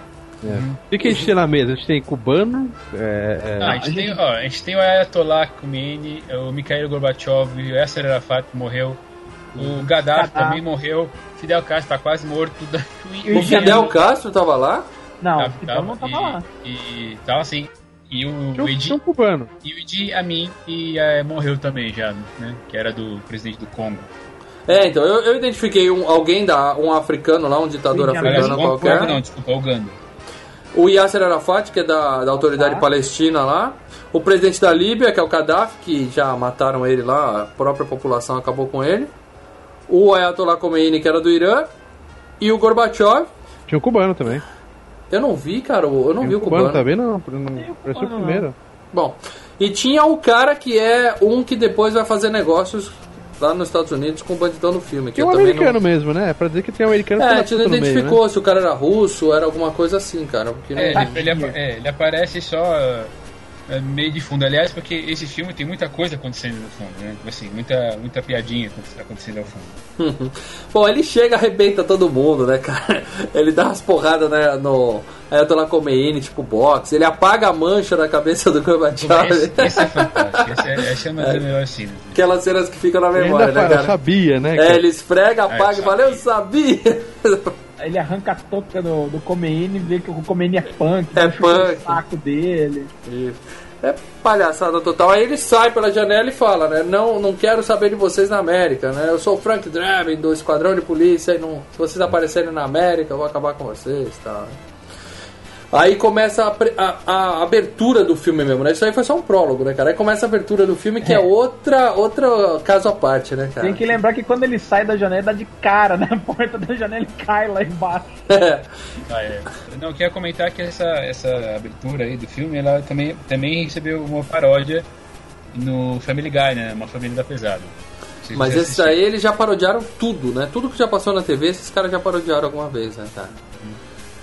É. O que, que a gente tem na mesa? A gente tem cubano, é, é, Ah, a, gente tem, ó, a gente tem o Ayatollah Khomeini, o Mikhail Gorbachev, o Yasser Arafat que morreu, o Gaddafi Gaddafi. também morreu, Fidel Castro tá quase morto. O o Fidel Castro tava lá? Não, Tava- o Fidel não tava lá. e, e tava assim. E o, tinha, Idi, tinha um cubano. e o Idi Amin e, eh, morreu também já, né? Que era do presidente do Congo. É, então, eu, eu identifiquei um, alguém, da, um africano lá, um ditador Sim, Aliás, africano Congo, qualquer. Não, desculpa, Uganda. O Yasser Arafat, que é da, da autoridade Tá. palestina lá. O presidente da Líbia, que é o Gaddafi, que já mataram ele lá, a própria população acabou com ele. O Ayatollah Khomeini, que era do Irã. E o Gorbachev. Tinha um cubano também. Eu não vi, cara, eu não Tinha vi o cubano. também, não. Não o pareceu o cubano, primeiro. Bom, e tinha o cara que é um que depois vai fazer negócios lá nos Estados Unidos com o bandidão no filme. Que Tem um americano não... mesmo, né? Pra dizer que tem um americano É, a gente não no meio, identificou né? se o cara era russo, era alguma coisa assim, cara. Porque não... É, ele, ele é, ele aparece só é, meio de fundo. Aliás, porque esse filme tem muita coisa acontecendo no fundo, né? Assim, muita, muita piadinha aconte- acontecendo ao fundo. Bom, ele chega, arrebenta todo mundo, né, cara? Ele dá umas porradas né, no Ayatollah Khomeini, tipo boxe. Ele apaga a mancha da cabeça do Gorbachev. Esse, esse é fantástico. Esse é, essa é uma das melhores cenas. Aquelas cenas que ficam na memória, ainda né, fala, cara? sabia, né? É, cara? ele esfrega, apaga É, e fala, eu sabia! Ele arranca a touca do, do Khomeini e vê que o Khomeini é punk. É chupar punk. O saco dele. É palhaçada total. Aí ele sai pela janela e fala, né? Não, não quero saber de vocês na América, né? Eu sou o Frank Drebin do Esquadrão de Polícia e não, se vocês aparecerem na América, eu vou acabar com vocês e tal. Aí começa a, pre- a- a abertura do filme mesmo, né? Isso aí foi só um prólogo, né, cara? Aí começa a abertura do filme, que é, É. outra, outra caso à parte, né, cara? Tem que lembrar que quando ele sai da janela, dá de cara na porta da janela e cai lá embaixo. Ah, é. Não, eu queria comentar que essa, essa abertura aí do filme, ela também, também recebeu uma paródia no Family Guy, né? Uma família da pesada. Mas esses aí eles já parodiaram tudo, né? Tudo que já passou na TV, esses caras já parodiaram alguma vez, né, cara?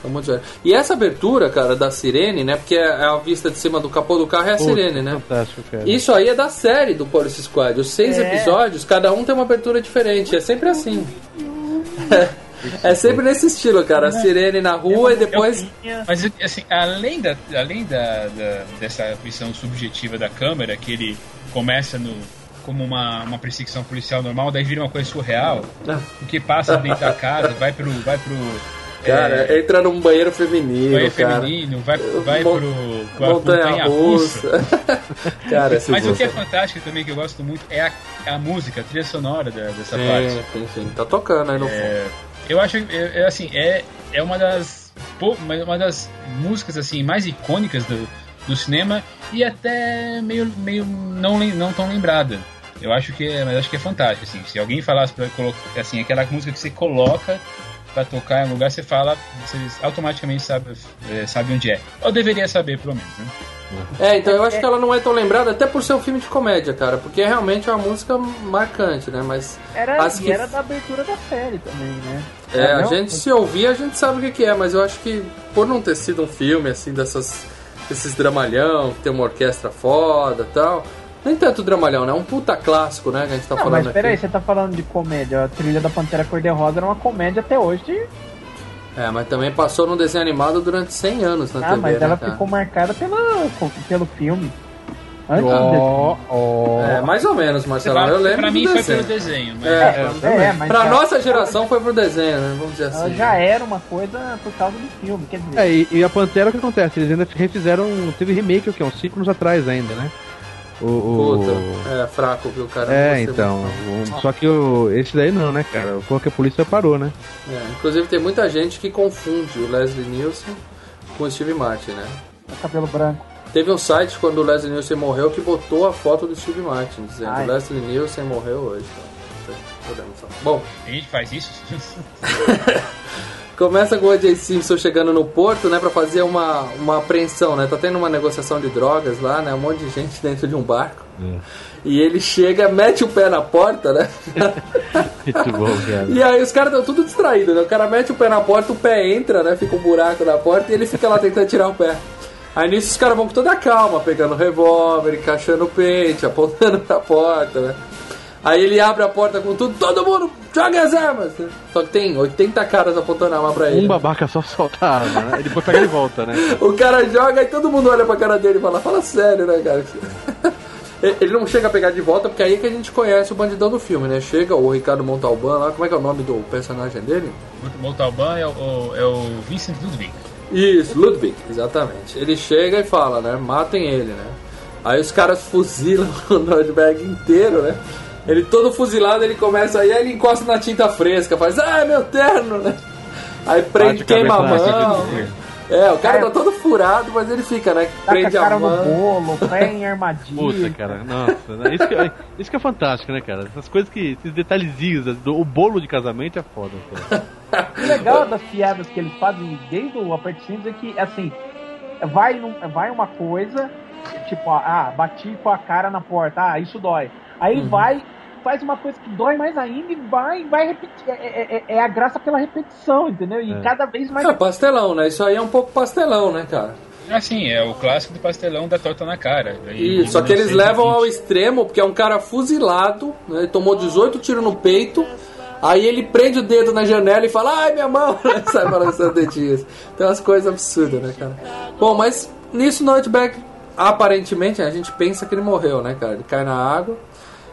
São muito velhos. E essa abertura, cara, da sirene, né? Porque é a vista de cima do capô do carro é a Puta, sirene, né? Fantástico, cara. Isso aí é da série do Police Squad. Os seis É. episódios, cada um tem uma abertura diferente. É sempre assim. É sempre nesse estilo, cara. A sirene na rua e depois. Mas assim, além, da, além da, da- dessa visão subjetiva da câmera, que ele começa no, como uma, uma perseguição policial normal, daí vira uma coisa surreal, porque passa dentro da casa, vai pro. Vai pro Cara, é, entra num banheiro feminino, banheiro cara. feminino, vai, vai Mon- pro. Montanha russa. cara, Mas o que é fantástico também, que eu gosto muito, é a, a música, a trilha sonora da- dessa Sim, parte. sim, sim. Tá tocando aí no fundo. É, eu acho que é, é, assim, é, é uma das uma das músicas assim mais icônicas do, do cinema e até meio, meio não, não tão lembrada. Eu acho que é, mas acho que é fantástico assim. Se alguém falasse para colocar assim, aquela música que você coloca para tocar em um lugar, você fala, você automaticamente sabe, é, sabe onde é. Ou deveria saber, pelo menos, né? É, então eu acho que ela não é tão lembrada, até por ser um filme de comédia, cara, porque é realmente uma música marcante, né? Mas Era, que era da abertura da série também, né? É, a Não? gente se ouvir, a gente sabe o que, que é, mas eu acho que por não ter sido um filme assim dessas esses dramalhão, que tem uma orquestra foda e tal, nem tanto dramalhão, né? É um puta clássico, né, que a gente tá Não, falando mas peraí, aqui. você tá falando de comédia. A trilha da Pantera Cor-de-Rosa era uma comédia até hoje. de- É, mas também passou no desenho animado durante 100 anos na Ah, TV, mas né, ela cara? ficou marcada pela, pelo filme. Antes Ó, ó. É, mais ou menos, Marcelão. Eu lembro pra mim foi desenho. pelo desenho, mas É, do desenho. É, mas pra já- nossa geração foi pro desenho, né? Vamos dizer Ela assim. já era uma coisa por causa do filme. Quer dizer, É, e, e a Pantera, o que acontece? Eles ainda refizeram. Teve remake, o que? Uns 5 anos atrás ainda, né? O. o- Puta, é fraco, viu, cara? É, então. o- Só que o, esse daí não, né, cara? Foi que a polícia parou, né? É, inclusive tem muita gente que confunde o Leslie Nielsen com o Steve Martin, né? o cabelo branco. Teve um site quando o Leslie Nielsen morreu que botou a foto do Steve Martin, dizendo Ai. Leslie Nielsen morreu hoje. Então, não podemos falar. Bom, a gente faz isso. começa com o O.J. Simpson chegando no porto, né, pra fazer uma, uma apreensão, né? Tá tendo uma negociação de drogas lá, né? Um monte de gente dentro de um barco. E ele chega, mete o pé na porta, né? Muito bom, cara. E aí os caras estão tudo distraídos, né? O cara mete o pé na porta, o pé entra, né? Fica um buraco na porta e ele fica lá tentando tirar o pé. Aí nisso os caras vão com toda a calma, pegando revólver, encaixando o pente, apontando pra porta, né? Aí ele abre a porta com tudo, todo mundo joga as armas! né? Só que tem 80 caras apontando a arma pra ele. Um babaca só solta a arma, né? E depois pega de volta, né? O cara joga e todo mundo olha pra cara dele e fala, fala sério, né, cara? Ele não chega a pegar de volta, porque aí é que a gente conhece o bandidão do filme, né? Chega o Ricardo Montalban lá, como é que é o nome do personagem dele? Montalban é o, o- é o Vincent Ludwig. Isso, Ludwig, exatamente. Ele chega e fala, né? Matem ele, né? Aí os caras fuzilam o Nordberg inteiro, né? Ele todo fuzilado, ele começa aí, aí ele encosta na tinta fresca, faz, ah, meu terno, né? Aí prende, Bate a queima a mão. É, o cara tá todo furado, mas ele fica, né? Taca a Prende a cara no mão. bolo, pé em armadilha. Puta, cara, nossa, né? isso, que, é- isso que é fantástico, né, cara? Essas coisas que, esses detalhezinhos, o bolo de casamento é foda, cara. O legal das piadas que eles fazem desde o Aperte Simples é que, assim, vai, num- vai uma coisa, tipo, ah, bati com a cara na porta, ah, isso dói. Aí Uhum. vai, faz uma coisa que dói mais ainda e vai, vai repetir. É, é- é- é a graça pela repetição, entendeu? E É. cada vez mais. É pastelão, né? Isso aí é um pouco pastelão, né, cara? Assim, é o clássico do pastelão da torta na cara. E- Isso, só que eles 1920. levam ao extremo, porque é um cara fuzilado, né? Ele tomou 18 tiros no peito. Aí ele prende o dedo na janela e fala, ai minha mão, sai balançando dedinhos. Tem umas coisas absurdas, né, cara? Bom, mas nisso Nightback, aparentemente, a gente pensa que ele morreu, né, cara? Ele cai na água.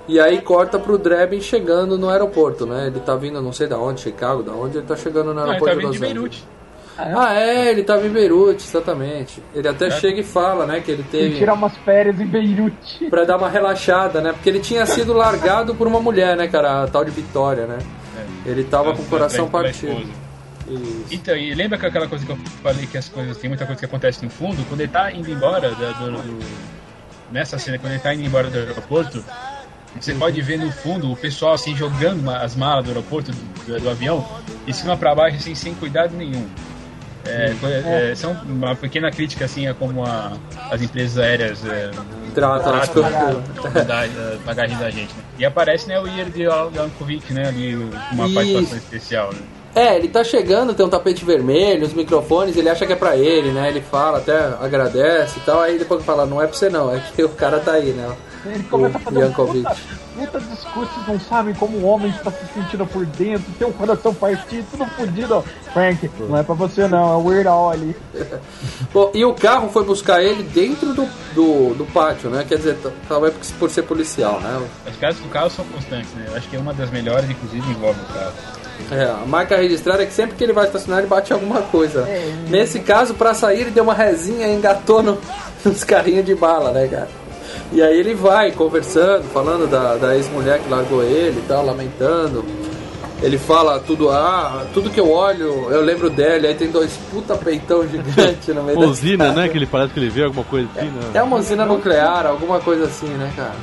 E aí corta pro Drebin chegando no aeroporto, né? Ele tá vindo, não sei da onde, Chicago, da onde ele tá chegando no Não, ele aeroporto tá vindo de Los Angeles. Beirute. Ah, é, ele tava em Beirute, exatamente. Ele até chega e fala, né, que ele Ele teve tirar umas férias em Beirute. Pra dar uma relaxada, né? Porque ele tinha sido largado por uma mulher, né, cara? A tal de Vitória, né? Ele tava com o coração pela partido. Isso. Então, e lembra que aquela coisa que eu falei que as coisas tem muita coisa que acontece no fundo? Quando ele tá indo embora da- do, do- nessa cena, quando ele tá indo embora do aeroporto, você pode ver no fundo o pessoal assim jogando as malas do aeroporto do, do avião de cima pra baixo assim sem cuidado nenhum. É, foi- é, são uma pequena crítica assim a como a- as empresas aéreas é, as tratam da, da bagagem da gente. Né? E aparece né, o Ier de Jankovic, né, ali uma Isso. participação especial. Né? É, ele tá chegando, tem um tapete vermelho, os microfones, ele acha que é pra ele, né? Ele fala, até agradece e tal, aí depois fala, não é pra você não, é que o cara tá aí, né? Ele começa a O fazer um Jankovic. puta, puta discurso, vocês não sabem como o homem está se sentindo por dentro, tem um coração partido, tudo fodido. ó. Frank, não é pra você não, é o Weird Al ali. Bom, e o carro foi buscar ele dentro do, do, do pátio, né? Quer dizer, talvez por- por ser policial, né? As casas do carro são constantes, né? Eu acho que é uma das melhores, inclusive, envolve o carro. É, a marca registrada é que sempre que ele vai estacionar ele bate alguma coisa. É. Nesse caso, pra sair, ele deu uma rezinha e engatou no, nos carrinhos de bala, né, cara? E aí ele vai conversando, falando da, da ex-mulher que largou ele e tal, lamentando. Ele fala tudo, ah, tudo que eu olho, eu lembro dele, aí tem dois puta peitão gigante no meio da Usina, né? Que ele parece que ele vê alguma coisa assim, né? É uma usina nuclear, alguma coisa assim, né, cara?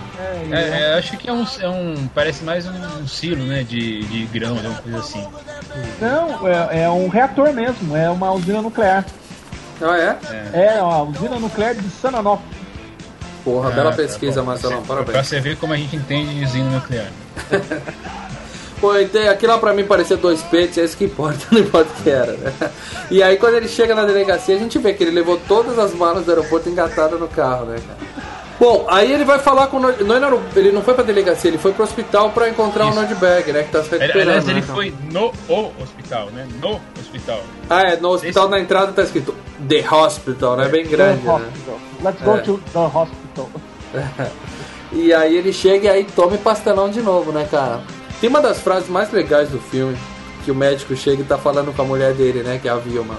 É, é, acho que é um, é um. Parece mais um, um silo, né? De, de grãos, alguma coisa assim. Não, é, é um reator mesmo, é uma usina nuclear. Ah, é? É, ó, a usina nuclear de Sananoff. Porra, Ah, bela tá pesquisa, bom. Marcelão, Pra parabéns. você ver como a gente entende de usina nuclear. Pô, então, aquilo lá pra mim parecia dois peitos, é isso que importa, não importa o que era, né? E aí quando ele chega na delegacia, a gente vê que ele levou todas as malas do aeroporto engatadas no carro, né, cara? Bom, aí ele vai falar com o Nord... não, ele não- ele não foi pra delegacia, ele foi pro hospital pra encontrar o Isso. Nordberg, né, que tá se recuperando. Aliás, ele né? foi no o hospital, né? No hospital. Ah, é, no hospital Esse- na entrada tá escrito The Hospital, né, bem grande, The né? hospital. Let's go É. to the hospital. E aí ele chega e aí tome pastelão de novo, né, cara? Tem uma das frases mais legais do filme, que o médico chega e tá falando com a mulher dele, né, que é a Vilma.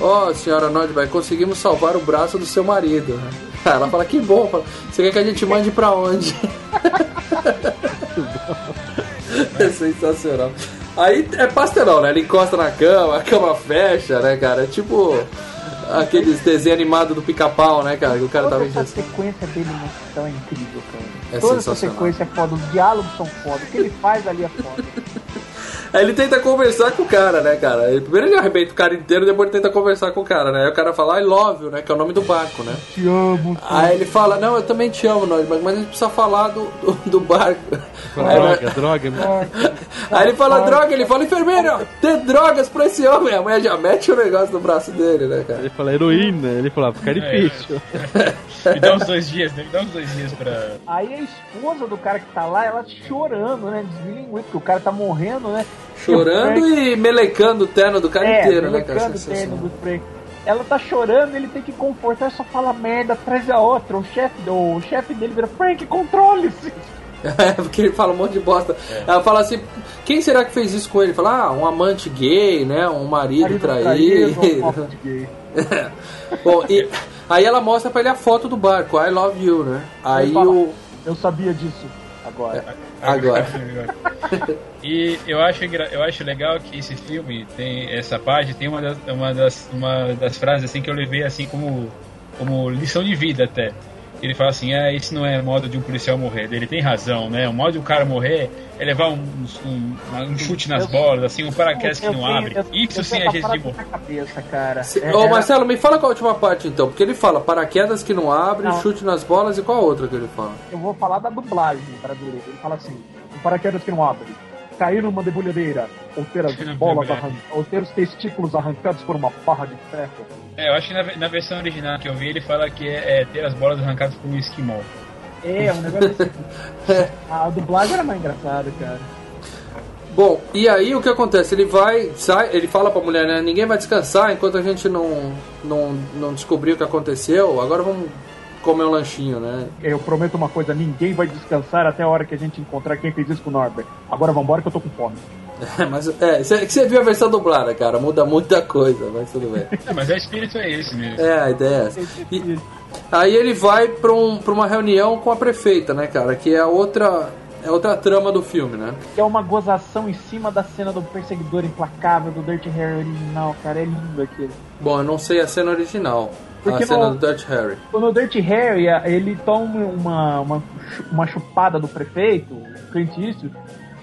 Ó, senhora Nordberg, conseguimos salvar o braço do seu marido. né? Ela fala, que bom, fala, você quer que a gente mande pra onde? é sensacional. Aí é pastelão, né? Ele encosta na cama, a cama fecha, né, cara? É tipo aqueles desenhos animados do pica-pau, né, cara? Que o cara Toda tava essa enchendo. sequência dele no hospital é incrível, cara. É Toda essa sequência é foda, os diálogos são foda, o que ele faz ali é foda. Aí ele tenta conversar com o cara, né, cara? Ele- primeiro ele arrebenta o cara inteiro, depois ele tenta conversar com o cara, né? Aí o cara fala, I love you, né? Que é o nome do barco, né? Te amo, Aí ele fala, não, eu também te amo, nós, mas mas a gente precisa falar do, do, do barco. Aí, Droga, droga. né? aí ele fala droga, ele fala, enfermeiro, dê drogas pra esse homem. A mulher já mete o negócio no braço dele, né, cara? Ele fala heroína, ele falava cara de É. peixe. Me dá uns dois dias, né? Me dá uns dois dias pra. Aí a esposa do cara que tá lá, ela chorando, né? Desmilinguindo, porque o cara tá morrendo, né? Chorando e melecando o terno do cara é, inteiro, né, cara? melecando o terno do Frank. Ela tá chorando, ele tem que confortar, só fala merda atrás da outra. O chefe do o chefe dele vira, Frank, controle-se. É, porque ele fala um monte de bosta. Ela fala assim, quem será que fez isso com ele? Fala, ah, um amante gay, né? Um marido, Marido traído. traído, um gay. Bom, e aí ela mostra pra ele a foto do barco, I love you, né? Aí fala, o. Eu sabia disso agora. Agora. E eu acho, eu acho legal que esse filme tem essa parte, tem uma das, uma das, uma das frases assim que eu levei assim como, como lição de vida até. Ele fala assim, ah, isso não é modo de um policial morrer. Ele tem razão, né? O modo de um cara morrer é levar um, um, um chute nas Eu- bolas, assim, um paraquedas que não tenho- abre. eu- Isso eu sim é jeito de morrer. cabeça, cara. Se- É, Ô é- Marcelo, me fala qual a última parte então, porque ele fala paraquedas que não abre, Não. chute nas bolas e qual a outra que ele fala? Eu vou falar da dublagem brasileira. Ele fala assim: um paraquedas que não abre. Cair numa debulhadeira, ou ter as bolas arran- ou ter os testículos arrancados por uma barra de ferro. É, eu acho que na, na versão original que eu vi, ele fala que é, é ter as bolas arrancadas por um esquimó. É, um negócio assim. A dublagem era mais engraçada, cara. Bom, e aí o que acontece? Ele vai, sai, ele fala pra mulher, né? Ninguém vai descansar enquanto a gente não, não, não descobrir o que aconteceu. Agora vamos comer um lanchinho, né? Eu prometo uma coisa: ninguém vai descansar até a hora que a gente encontrar quem fez isso com o Norbert. Agora vambora que eu tô com fome. Mas é, você você viu a versão dublada, cara, muda muita coisa, mas tudo bem. É, mas o espírito é esse mesmo. É, a ideia é essa. E, aí ele vai pra, um, pra uma reunião com a prefeita, né, cara? Que é outra, é outra trama do filme, né? Que é uma gozação em cima da cena do perseguidor implacável do Dirty Harry original, cara. É lindo aquilo. Bom, eu não sei a cena original. Porque a cena no- do Dutch Harry. Quando o Dirty Harry, ele toma uma, uma, uma chupada do prefeito, o Clint Eastwood,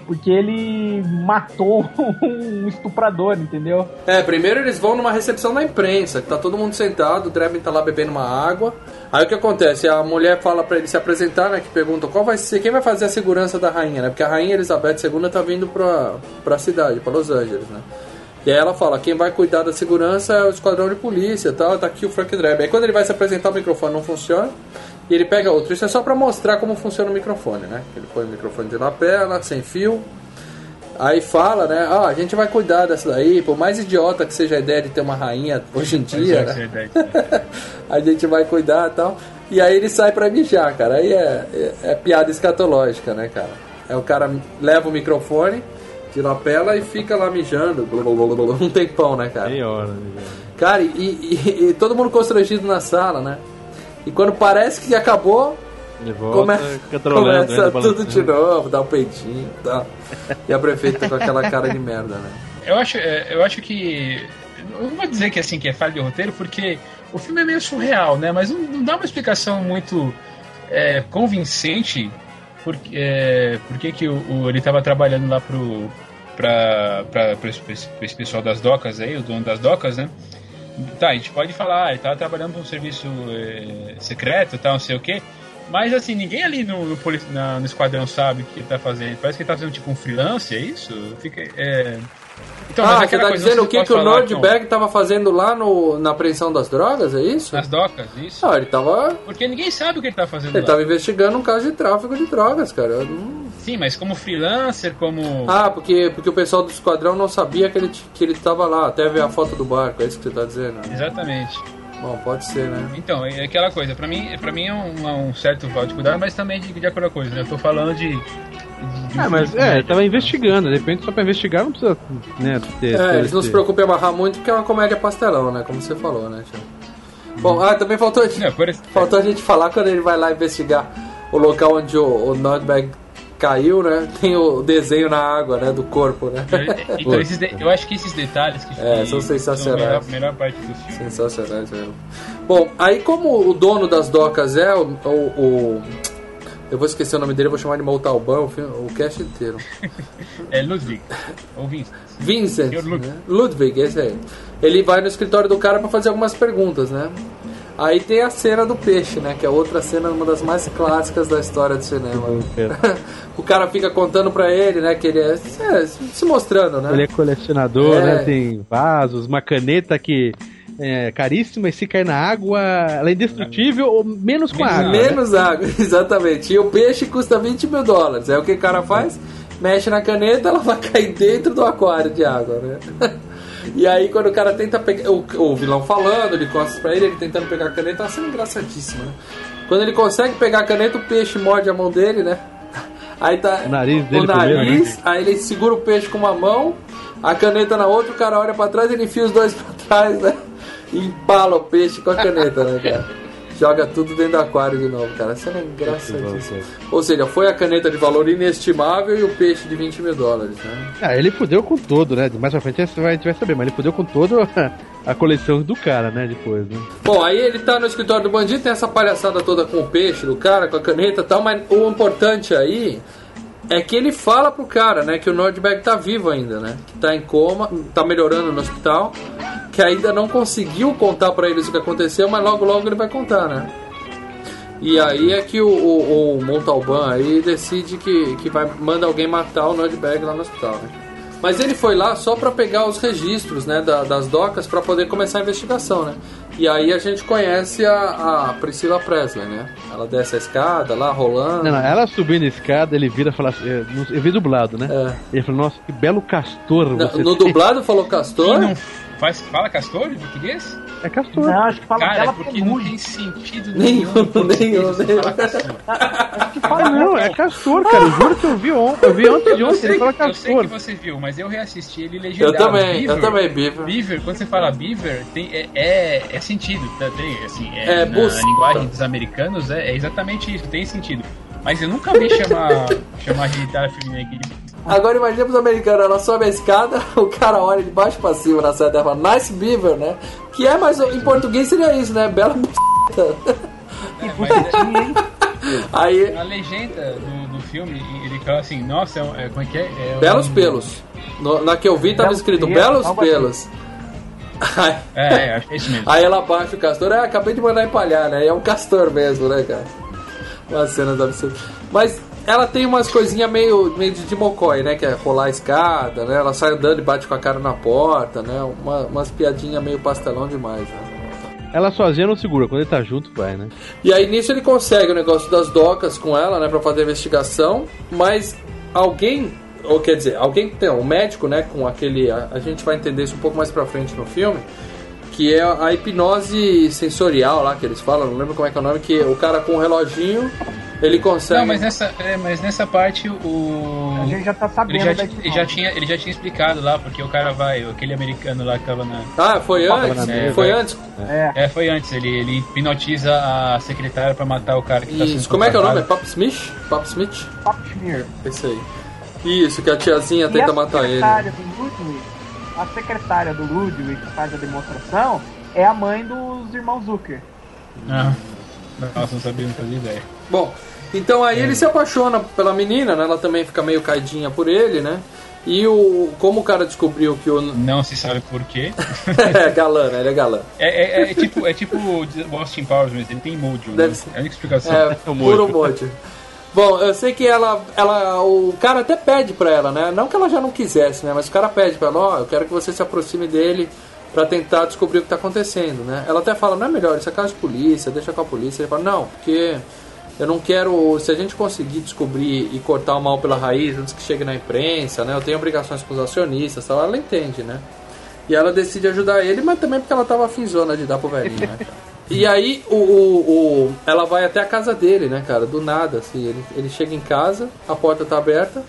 porque ele matou um estuprador, entendeu? É, primeiro eles vão numa recepção da imprensa, que tá todo mundo sentado, o Drebin tá lá bebendo uma água. Aí o que acontece? A mulher fala pra ele se apresentar, né? Que pergunta qual vai ser, quem vai fazer a segurança da rainha, né? Porque a rainha Elizabeth II tá vindo pra, pra cidade, pra Los Angeles, né? E aí ela fala, quem vai cuidar da segurança é o esquadrão de polícia tal, tá aqui o Frank Drebin. Aí quando ele vai se apresentar, o microfone não funciona. E ele pega outro. Isso é só pra mostrar como funciona o microfone, né? Ele põe o microfone de lapela, sem fio. Aí fala, né? Ah, a gente vai cuidar dessa daí, por mais idiota que seja a ideia de ter uma rainha hoje em dia, é a né? ideia. a gente vai cuidar e tal. E aí ele sai pra mijar, cara. Aí é, é, é piada escatológica, né, cara? É o cara leva o microfone de lapela e fica lá mijando blá, blá, blá, blá, um tempão, né, cara? Meia hora, né? Cara, e, e- e todo mundo constrangido na sala, né? E quando parece que acabou, volta, começa, começa tudo de balançando. novo, dá um peitinho e tal. E a prefeita com aquela cara de merda, né? Eu acho, é, eu acho que. Eu não vou dizer que assim que é falha de roteiro, porque o filme é meio surreal, né? Mas não, não dá uma explicação muito é, convincente porque, é, porque que o, o- ele estava trabalhando lá pro, pra, pra, pra esse, pra esse pessoal das docas aí, o dono das docas, né? Tá, a gente pode falar, ele tava trabalhando pra um serviço eh, secreto, tal, não sei o quê. Mas assim, ninguém ali no, no, na- no esquadrão sabe o que ele tá fazendo. Parece que ele tá fazendo tipo um freelance, é isso? Fica. É... Então, mas ah, você aquela tá dizendo o que, que o Nordberg tava fazendo lá no, na apreensão das drogas, é isso? Nas docas, isso? Ah, ele tava. Porque ninguém sabe o que ele tá fazendo Ele lá. tava investigando um caso de tráfico de drogas, cara. Não- Sim, mas como freelancer, como. Ah, porque, porque o pessoal do esquadrão não sabia que ele, que ele tava lá, até ver a foto do barco, é isso que você tá dizendo? Exatamente. Bom, pode ser, né? Então, é aquela coisa, pra mim, pra mim é um, um certo grau de cuidado, mas também de, de acordo com a coisa, né? Eu tô falando de. Ah, mas é, tava investigando, de repente só pra investigar não precisa, né, ter... É, eles não se preocupem em amarrar muito porque é uma comédia pastelão, né? Como você falou, né, tio? Bom, ah, também faltou, Não, faltou a gente falar quando ele vai lá investigar o local onde o, o Nordberg caiu, né? Tem o desenho na água, né? Do corpo, né? Então, esses de- eu acho que esses detalhes que É, são sensacionais. a melhor, melhor parte do filme. Sensacionais mesmo. Bom, aí como o dono das docas é o. o- o- eu vou esquecer o nome dele, vou chamar de Montalbão o, filme- o cast inteiro. É Ludwig. Ou Vincent. Vincent. Né? Ludwig, esse aí. Ele vai no escritório do cara pra fazer algumas perguntas, né? Aí tem a cena do peixe, né? Que é outra cena, uma das mais clássicas da história do cinema. o cara fica contando pra ele, né? Que ele é, é, se mostrando, né? Ele é colecionador, É. né? Tem vasos, uma caneta que é caríssima e se cair na água, ela é indestrutível ou menos com água. né? Menos água, exatamente. E o peixe custa 20 mil dólares. Aí o que o cara faz? Mexe na caneta, ela vai cair dentro do aquário de água, né? E aí quando o cara tenta pegar. O, o vilão falando, de costas pra ele, ele tentando pegar a caneta, é uma cena engraçadíssima, né? Quando ele consegue pegar a caneta, o peixe morde a mão dele, né? Aí tá. O nariz dele O nariz, primeiro, né? aí ele segura o peixe com uma mão, a caneta na outra, o cara olha pra trás, ele enfia os dois pra trás, né? E empala o peixe com a caneta, né, cara? Joga tudo dentro do aquário de novo, cara. Essa é engraçadíssima. Ou seja, foi a caneta de valor inestimável e o peixe de 20 mil dólares, né? Ah, ele fudeu com todo, né? Mais pra frente você vai, a gente vai saber, mas ele fudeu com todo a, a coleção do cara, né? Depois, né? Bom, aí ele tá no escritório do bandido, tem essa palhaçada toda com o peixe do cara, com a caneta e tal, mas o importante aí é que ele fala pro cara, né, que o Nordberg tá vivo ainda, né? Que tá em coma, tá melhorando no hospital, que ainda não conseguiu contar pra eles o que aconteceu, mas logo logo ele vai contar, né? E aí é que o, o, o Montalban aí decide que, que vai manda alguém matar o Nordberg lá no hospital, né? Mas ele foi lá só pra pegar os registros, né, da- das docas pra poder começar a investigação, né? E aí a gente conhece a, a Priscila Presley, né? Ela desce a escada lá, rolando. Não, não, ela subindo a escada, ele vira e fala assim, eu vi dublado, né? É. Ele falou, nossa, que belo castor No, você no tem. dublado falou Castor? não faz, fala castor em português? É castor. Não, acho que fala Cara, é dela porque não tem sentido Nenhum, nenhum. nenhum, você nenhum. falar castor. Ah, não, é castor, cara. Eu juro que eu vi ontem. Eu vi ontem de Eu ontem, sei, ele fala eu sei castor. que você viu, mas eu reassisti ele Eu legendado. também, eu Beaver, também, Beaver. Beaver, quando você fala beaver, tem, é, é, é sentido, tá? Tem, assim, é, É, na busta. linguagem dos americanos é, é exatamente isso, tem sentido. Mas eu nunca vi chamar, chamar genitália feminina aqui de Agora imagina pros americanos, ela sobe a escada, o cara olha de baixo pra cima na saia dela nice beaver, né? Que é, mas em português seria isso, né? Bela b****. É, mas é- Aí, a legenda do, do filme, ele fala assim, nossa, é, é, como é que é? é um- belos pelos. No- na que eu vi tava Belos escrito pelos, belos assim. pelos. Aí, É, é, acho que é isso mesmo. aí ela baixa o castor, ah, acabei de mandar empalhar, né? E é um castor mesmo, né, cara? Umas cenas absurdas. Mas ela tem umas coisinhas meio, meio de, de mocói, né? Que é rolar a escada, né? Ela sai andando e bate com a cara na porta, né? Uma, umas piadinhas meio pastelão demais, né? Ela sozinha não segura, quando ele tá junto, vai, né? E aí nisso ele consegue o negócio das docas com ela, né, pra fazer a investigação, mas alguém, ou quer dizer, alguém tem um médico, né, com aquele, a, a gente vai entender isso um pouco mais pra frente no filme, que é a hipnose sensorial lá que eles falam, não lembro como é que é o nome, que o cara com o reloginho, ele consegue Não, mas nessa, é, mas nessa parte o. A gente já tá sabendo ele já, ele já tinha Ele já tinha explicado lá, porque o cara vai, aquele americano lá que tava na. Ah, foi antes? É, foi vai. antes? É, É, foi antes, ele, ele hipnotiza a secretária pra matar o cara que tá sendo Isso, como é que é o nome? É. Pop Smith? Pop Smith? Pop Schmier. Esse aí. Isso, que a tiazinha E tenta a matar ele. do Ludwig, a secretária do Ludwig que faz a demonstração é a mãe dos irmãos Zucker. Ah, nossa, não sabia, não fazia ideia. Bom, então aí ele se apaixona pela menina, né? Ela também fica meio caidinha por ele, né? E o. Como o cara descobriu que o. Não se sabe por quê. é galã, né? Ele é galã. É, é, é tipo, é tipo o Austin Powers, mas ele tem mojo. Deve né? ser. É a única explicação. É, puro mote. Bom, eu sei que ela, ela. O cara até pede pra ela, né? Não que ela já não quisesse, né? Mas o cara pede pra ela, ó, eu quero que você se aproxime dele pra tentar descobrir o que tá acontecendo, né? Ela até fala, não é melhor, isso é caso de polícia, deixa com a polícia. Ele fala, não, porque eu não quero. Se a gente conseguir descobrir e cortar o mal pela raiz antes que chegue na imprensa, né? Eu tenho obrigações com os acionistas tal. Ela entende, né? E ela decide ajudar ele, mas também porque ela tava afinzona de dar pro velhinho, né? E aí o, o, o- ela vai até a casa dele, né, cara? Do nada, assim. Ele, ele chega em casa, a porta tá aberta,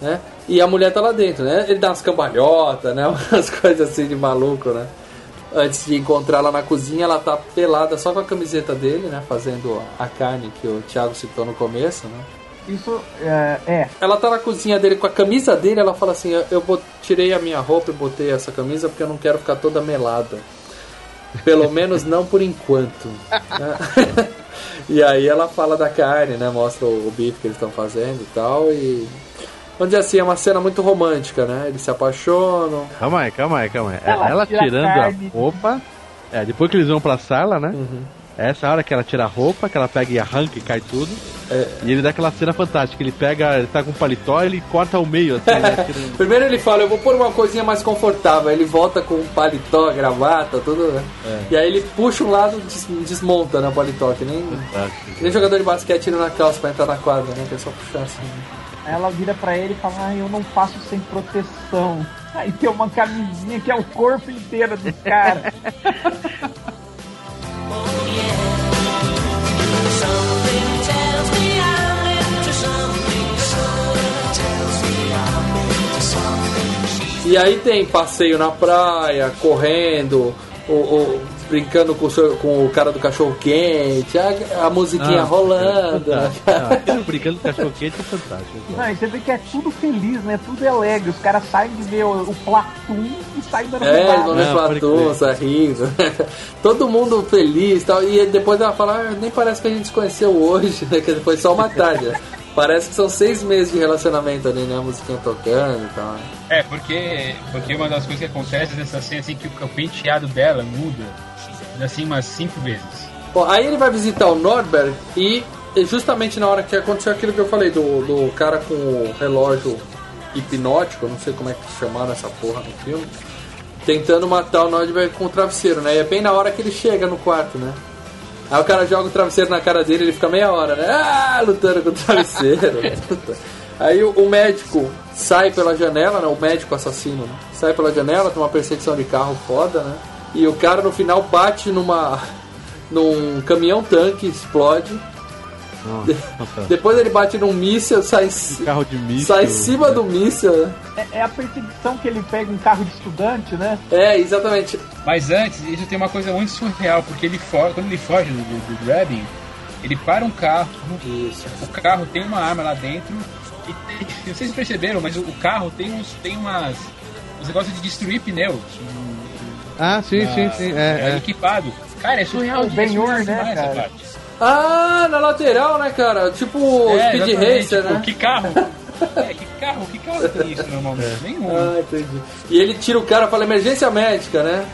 né? E a mulher tá lá dentro, né? Ele dá umas cambalhotas, né? Umas coisas assim de maluco, né? Antes de encontrar ela na cozinha, ela tá pelada só com a camiseta dele, né? Fazendo a carne que o Thiago citou no começo, né? Isso é, é. Ela tá na cozinha dele com a camisa dele, ela fala assim, eu, tirei a minha roupa e botei essa camisa porque eu não quero ficar toda melada. Pelo menos não por enquanto. e aí ela fala da carne, né? Mostra o, o bife que eles estão fazendo e tal. E. Vamos dizer assim, é uma cena muito romântica, né? Eles se apaixonam. Calma aí, calma aí, calma aí. Ela Ela, tira a tirando a, roupa. É, depois que eles vão pra sala, né? Uhum. É essa hora que ela tira a roupa, que ela pega e arranca e cai tudo. É. E ele dá aquela cena fantástica. Ele pega, ele tá com um paletó ele corta ao meio, assim, né? Tira- Primeiro ele fala, eu vou pôr uma coisinha mais confortável. Aí ele volta com paletó, gravata, tudo, né? E aí ele puxa um lado e des- desmonta né, o paletó, que nem, que nem jogador de basquete tira na calça pra entrar na quadra, né? Que é só puxar assim. Aí ela vira pra ele e fala, ah, eu não faço sem proteção. Aí tem uma camisinha que é o corpo inteiro do cara. E aí tem passeio na praia, correndo, o, o- brincando com o, seu- com o cara do cachorro quente, a, a musiquinha Ah, rolando. é né? fantástico. Não, aquele brincando com cachorro quente é fantástico. Não, e você vê que é tudo feliz, né? Tudo é alegre. Os caras saem de ver o, o Platum e saem dando É, eles vão ver Platum, crer. rindo. Todo mundo feliz e tal. E depois ela fala, ah, nem parece que a gente se conheceu hoje, né? Que foi só uma tarde. Parece que são seis meses de relacionamento ali, né? A musiquinha tocando e tal. né? É, porque, porque uma das coisas que acontece nessa cena assim que o, o penteado dela muda assim umas cinco vezes. Bom, aí ele vai visitar o Nordberg e justamente na hora que aconteceu aquilo que eu falei do, do cara com o relógio hipnótico, não sei como é que chamaram essa porra no filme, tentando matar o Nordberg com o travesseiro, né? E é bem na hora que ele chega no quarto, né? Aí o cara joga o travesseiro na cara dele, ele fica meia hora, né? Ah, lutando com o travesseiro. Aí o, o médico sai pela janela, né? O médico assassino, né? Sai pela janela, tem uma perseguição de carro foda, né? E o cara no final bate numa. num caminhão tanque, explode. Nossa. Depois ele bate num míssil, sai, Um carro de míssil. sai em cima do míssil, né? É, é a perseguição que ele pega um carro de estudante, né? É, exatamente. Mas antes, isso tem uma coisa muito surreal, porque ele foge, quando ele foge do, do, do Drabbing, ele para um carro, Isso. o carro tem uma arma lá dentro, e tem, não sei se perceberam, mas o, o carro tem uns, tem umas, uns negócios de destruir pneus. Ah, sim, uma- sim, sim. É, é. equipado. Cara, é surreal. O é Ben-Hur, surreal né, cara? parte. Ah, na lateral, né, cara? Tipo É, Speed Racer, tipo, né? Que carro? É, que carro? Que carro tem isso normalmente? Nenhum. Ah, entendi. E ele tira o cara para emergência médica, né?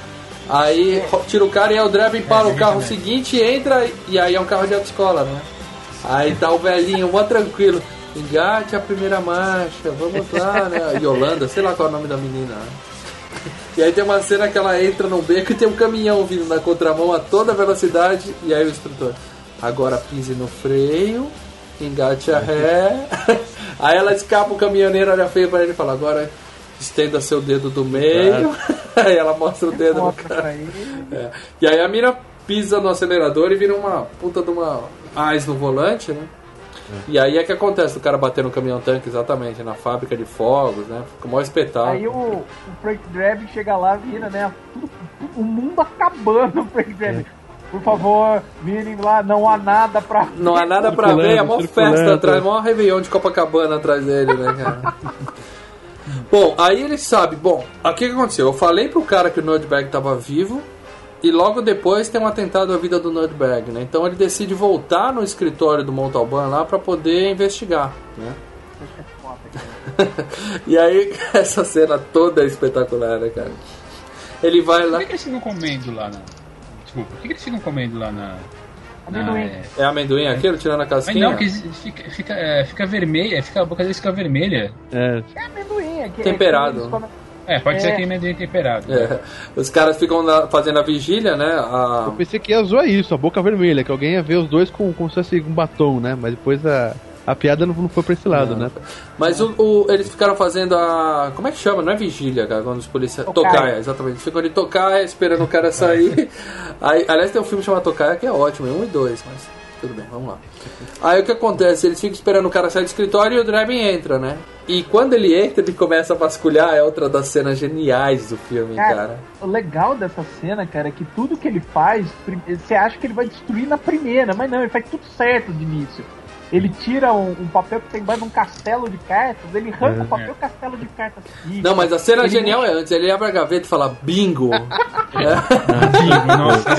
Aí tira o cara e aí o Draven para o emergência carro médica. seguinte, entra e aí é um carro de autoescola, né? Aí tá o velhinho, mó tranquilo. Engate a primeira marcha, vamos lá, né? Yolanda, sei lá qual é o nome da menina. E aí tem uma cena que ela entra no beco e tem um caminhão vindo na contramão a toda velocidade. E aí o instrutor, agora pise no freio, engate a ré. Aí ela escapa, o caminhoneiro olha feio pra ele e fala, agora estenda seu dedo do meio. aí ela mostra o dedo no cara. É. E aí a mina pisa no acelerador e vira uma puta de uma ás no volante, né? E aí é que acontece o cara bater no caminhão tanque exatamente, na fábrica de fogos, né? Fica o maior espetáculo. Aí o, o Frank chega lá, vira, né? Tudo, o mundo acabando, o Frank Drabin. Por favor, virem lá, não há nada pra. Não há nada pra Circulando, ver, é mó festa atrás, mó Réveillon de Copacabana atrás dele, né, cara? bom, aí ele sabe, bom, o que, que aconteceu? Eu falei pro cara que o Nordberg tava vivo e logo depois tem um atentado à vida do Nordberg, né? Então ele decide voltar no escritório do Montalban lá pra poder investigar, né? e aí, essa cena toda é espetacular, né, cara? Ele vai Por lá. que, que eles ficam comendo lá na. Desculpa, por que, que eles ficam comendo lá na. na Amendoim. é... É amendoim aquilo, tirando a Mas casquinha? não, que fica, fica, é, fica vermelha, fica, a boca deles fica vermelha. É, É amendoim. É que, Temperado. É, que eles comem- É, pode É. ser aquele amendoim temperado. É, os caras ficam lá fazendo a vigília, né? A... eu pensei que ia zoar isso, a boca vermelha, que alguém ia ver os dois com, como se fosse um batom, né? Mas depois a, a piada não, não foi pra esse lado, né? Mas o, o- eles ficaram fazendo a. Como é que chama? Não é vigília, cara, quando os policiais. Tocaia. Tocaia, exatamente. Eles ficam de tocaia esperando o cara sair. Aí, aliás, tem um filme chamado Tocaia que é ótimo, é um e dois, mas tudo bem, vamos lá. Aí o que acontece? Eles ficam esperando o cara sair do escritório e o Drebin entra, né? E quando ele entra, ele começa a vasculhar, é outra das cenas geniais do filme, cara. Cara, o legal dessa cena, cara, é que tudo que ele faz, você acha que ele vai destruir na primeira, mas não, ele faz tudo certo de início. Ele tira um, um papel que tem embaixo de um castelo de cartas, ele arranca o papel e castelo de cartas. fica. Não, mas a cena Ele genial é antes, ele abre a gaveta e fala bingo. Bingo, nossa.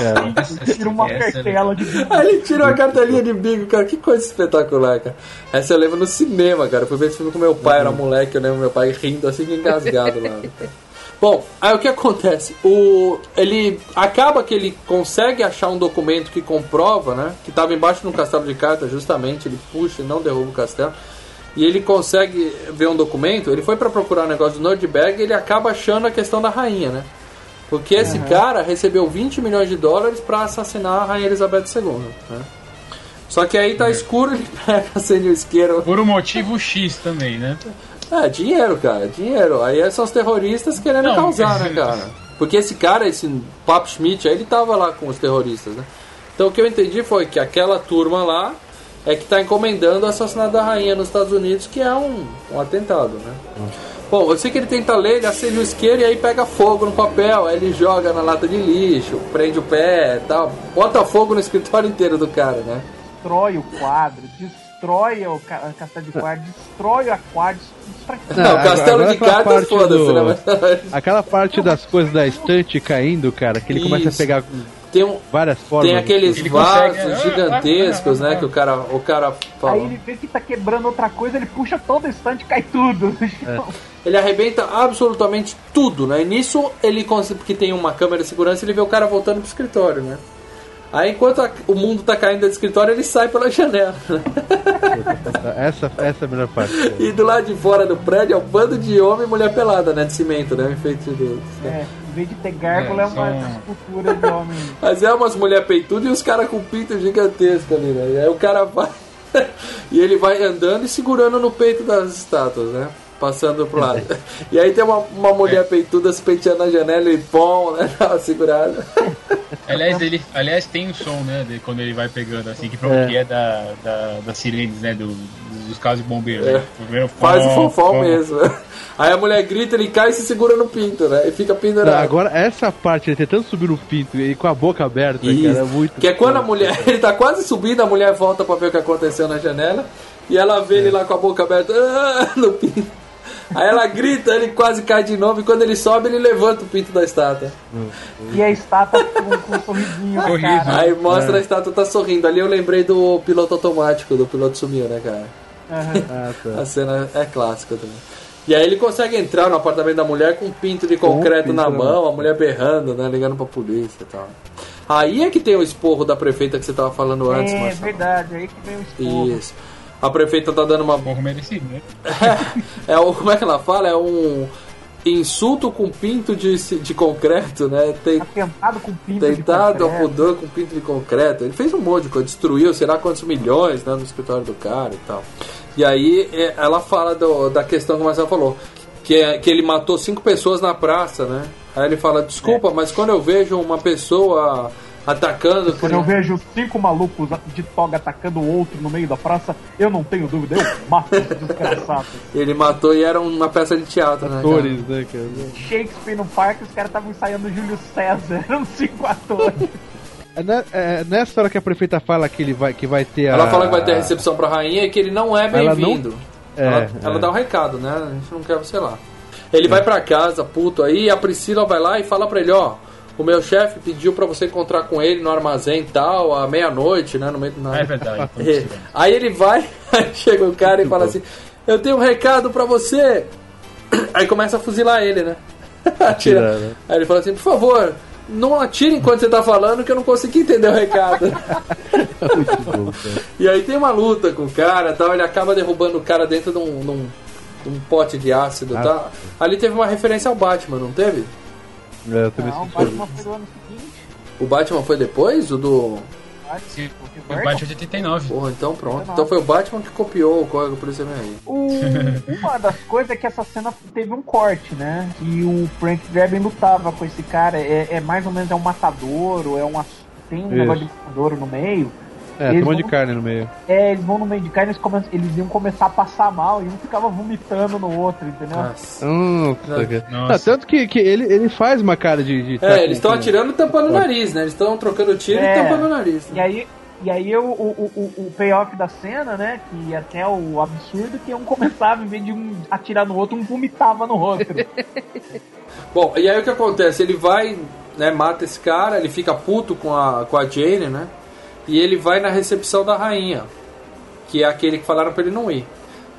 Ele tira uma é cartela de bingo. Aí ele tira uma cartelinha de bingo, cara. Que coisa espetacular, cara. Essa eu lembro no cinema, cara. Eu fui ver esse filme com meu pai, era moleque, eu lembro meu pai rindo assim, engasgado lá. Bom, aí o que acontece? O, ele acaba que ele consegue achar um documento que comprova, né? Que estava embaixo de um castelo de cartas, justamente. Ele puxa e não derruba o castelo. E ele consegue ver um documento. Ele foi para procurar um negócio do Nordberg e ele acaba achando a questão da rainha, né? Porque esse cara recebeu 20 milhões de dólares para assassinar a rainha Elizabeth II, né? Só que aí tá escuro, ele pega sem o isqueiro. Por um motivo X também, né? É, dinheiro, cara, dinheiro. Aí são os terroristas querendo Não, causar, né, cara? Porque esse cara, esse Papo Schmidt, aí ele tava lá com os terroristas, né? Então o que eu entendi foi que aquela turma lá é que tá encomendando o assassinato da rainha nos Estados Unidos, que é um, um atentado, né? Bom, eu sei que ele tenta ler, ele acende o isqueiro e aí pega fogo no papel, aí ele joga na lata de lixo, prende o pé e tal, bota fogo no escritório inteiro do cara, né? Destrói o quadro, destrói o ca- castelo de quadro, destrói a quadro, Não, o agora- castelo agora de aquela cartas, parte foda-se, né? Mas- Aquela parte das coisas da estante caindo, cara, que ele começa a Isso. pegar Tem um, várias formas. Tem aqueles Ele vasos consegue- gigantescos, ah, ah, né? Que o cara, o cara Aí fala. ele vê que tá quebrando outra coisa, ele puxa todo o estante e cai tudo. Ele arrebenta absolutamente tudo, né? E nisso ele consegue, porque tem uma câmera de segurança, ele vê o cara voltando pro escritório, né? Aí enquanto a- o mundo tá caindo do escritório, ele sai pela janela. Essa, essa é a melhor parte. e do lado de fora do prédio é um bando de homem e mulher pelada, né? De cimento, né? Um efeito de... É, em vez de ter gárgula, é, É, uma são- escultura de homem. Mas é umas mulher peitudas e os caras com pinto gigantesco ali, né? E aí o cara vai. e ele vai andando e segurando no peito das estátuas, né? Passando pro lado. E aí tem uma, uma mulher peituda se penteando na janela e pom, né? Uma segurada. Aliás, ele, aliás, tem um som, né? De quando ele vai pegando, assim, que, É. que é da, da, das sirenes, né? Do, dos carros de bombeiro. É. Né? Primeiro Faz o fofão pom. mesmo. Aí a mulher grita, ele cai e se segura no pinto, né? E fica pendurado. Agora, essa parte, ele tentando subir no pinto e com a boca aberta, Isso. cara, é muito. Que é quando a mulher, ele tá quase subindo, a mulher volta pra ver o que aconteceu na janela e ela vê ele lá com a boca aberta ah, no pinto. Aí ela grita, ele quase cai de novo e quando ele sobe, ele levanta o pinto da estátua. E a estátua com, com um sorrisinho cara. Aí mostra a estátua tá sorrindo. Ali eu lembrei do piloto automático, do piloto sumiu, né, cara? Ah, tá. A cena é clássica também. E aí ele consegue entrar no apartamento da mulher com um pinto de concreto pinto na na mão, a mulher berrando, né? Ligando pra polícia e tal. Aí é que tem o esporro da prefeita que você tava falando antes, É Marcelo. verdade, aí que vem o esporro. Isso. A prefeita tá dando uma. Porra, merecido, né? É o. Como é que ela fala? É um insulto com pinto de, de concreto, né? Tem, Atentado com pinto Tentado de ao concreto. pudor com pinto de concreto. Ele fez um monte de coisa, destruiu sei lá quantos milhões né, no escritório do cara e tal. E aí é, ela fala do- da questão que o Marcelo falou, que, é, que ele matou cinco pessoas na praça, né? Aí ele fala, desculpa, mas quando eu vejo uma pessoa atacando. Quando eu vejo cinco malucos de toga atacando o outro no meio da praça, eu não tenho dúvida, eu mato esse desgraçado. Ele matou e era uma peça de teatro, né? cara? Atores, né, cara? Shakespeare no parque, os caras estavam ensaiando Júlio César, eram cinco atores. É, ne- é nessa hora que a prefeita fala que ele vai, que vai ter a. Ela fala que vai ter recepção pra rainha e que ele não é Ela não- bem-vindo. É, ela, ela é. dá um recado, né? A gente não quer, sei lá. Ele vai pra casa, puto, aí a Priscila vai lá e fala pra ele, ó, o meu chefe pediu pra você encontrar com ele no armazém e tal, à meia-noite, né? No meio do Ah, é verdade. É. Aí ele vai, aí chega o cara e fala assim: eu tenho um recado pra você. Aí começa a fuzilar ele, né? Atira. Atira, né? Aí ele fala assim, por favor, não atire enquanto você tá falando que eu não consegui entender o recado. Bom, e aí tem uma luta com o cara tal, ele acaba derrubando o cara dentro de um, de um- de um pote de ácido Ah. tá? Ali teve uma referência ao Batman, não teve? É, eu também Não, o senti. Batman foi do ano seguinte. O Batman foi depois? O do. Sim, O o Batman de 89. Porra, então pronto. Então foi o Batman que copiou o código policial aí. O- uma das coisas é que essa cena teve um corte, né? E o Frank Drebin lutava com esse cara. É, é mais ou menos é um matadouro, é um tem um Isso. negócio de matadouro no meio. É, Eles tem um monte de carne no meio. É, eles vão no meio de carne, eles, come- eles iam começar a passar mal e um ficava vomitando no outro, entendeu? Nossa. Hum, Nossa. Ah, tanto que, que ele, ele faz uma cara de. de É, eles estão com- atirando e tampando o nariz, né? Eles estão trocando tiro É. e tampando o nariz. E aí, e aí o, o, o, o payoff da cena, né? Que até o absurdo que um começava, em vez de um atirar no outro, um vomitava no outro. Bom, e aí o que acontece? Ele vai, né, mata esse cara, ele fica puto com a, com a Jane, né? E ele vai na recepção da rainha, que é aquele que falaram pra ele não ir.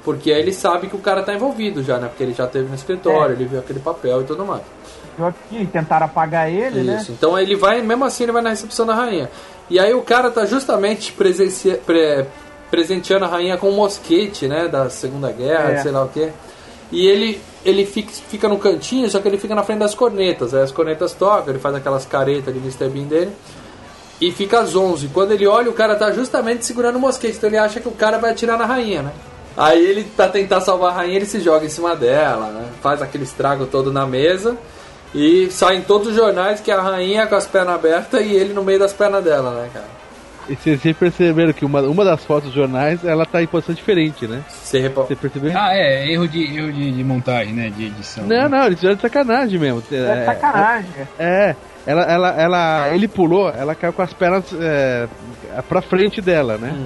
Porque aí ele sabe que o cara tá envolvido já, né? Porque ele já teve no escritório, É. ele viu aquele papel e tudo mais. Que tentaram apagar ele, né? Isso. Então ele vai, mesmo assim, ele vai na recepção da rainha. E aí o cara tá justamente presencia- pre- presenteando a rainha com um mosquete, né? Da Segunda Guerra, É. sei lá o quê. E ele, ele fica, fica no cantinho, só que ele fica na frente das cornetas. Aí as cornetas tocam, ele faz aquelas caretas de Mr. Bean dele. E fica às 11. Quando ele olha, o cara tá justamente segurando o mosquete. Então ele acha que o cara vai atirar na rainha, né? Aí ele tá tentar salvar a rainha, ele se joga em cima dela, né? Faz aquele estrago todo na mesa. E sai em todos os jornais que é a rainha com as pernas abertas e ele no meio das pernas dela, né, cara? E vocês perceberam que uma, uma das fotos dos jornais, ela tá em posição diferente, né? Você repa... Você percebeu? Ah, é, erro de, erro de, de montagem, né? De edição. Não, não, eles fizeram de sacanagem mesmo. É sacanagem. É, ela, ela, ela, ele pulou, ela caiu com as pernas é, pra frente dela, né?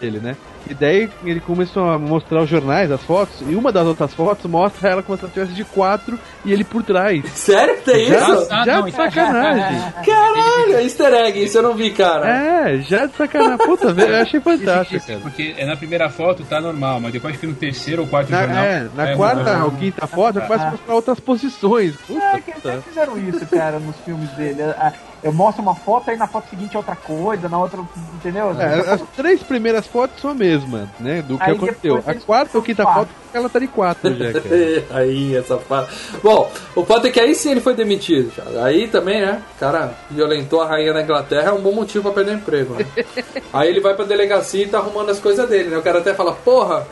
Ele, né? E daí ele começou a mostrar os jornais, as fotos, e uma das outras fotos mostra ela como se ela estivesse de quatro e ele por trás. Sério que tem Já, isso? Ah, já não, de então- sacanagem. Caralho, é easter egg, isso eu não vi, cara. É, já de sacanagem. Puta, velho, eu achei fantástico, Esse- cara. Porque é na primeira foto tá normal, mas depois que no terceiro ou quarto Na, jornal. é, na é, quarta ou quinta foto, começa a mostrar outras posições. Puta, É, que até fizeram isso, cara, nos filmes dele. Ah, Eu mostro uma foto, aí na foto seguinte é outra coisa, na outra, entendeu? É, as três primeiras fotos são a mesma, né? Do que Aí aconteceu. A quarta ou quinta quatro. foto, ela tá de quatro já, aí, essa fala. Bom, o fato é que aí sim ele foi demitido. Aí também, né? O cara violentou a rainha da Inglaterra, é um bom motivo pra perder o emprego, né? aí ele vai pra delegacia e tá arrumando as coisas dele, né? O cara até fala, porra.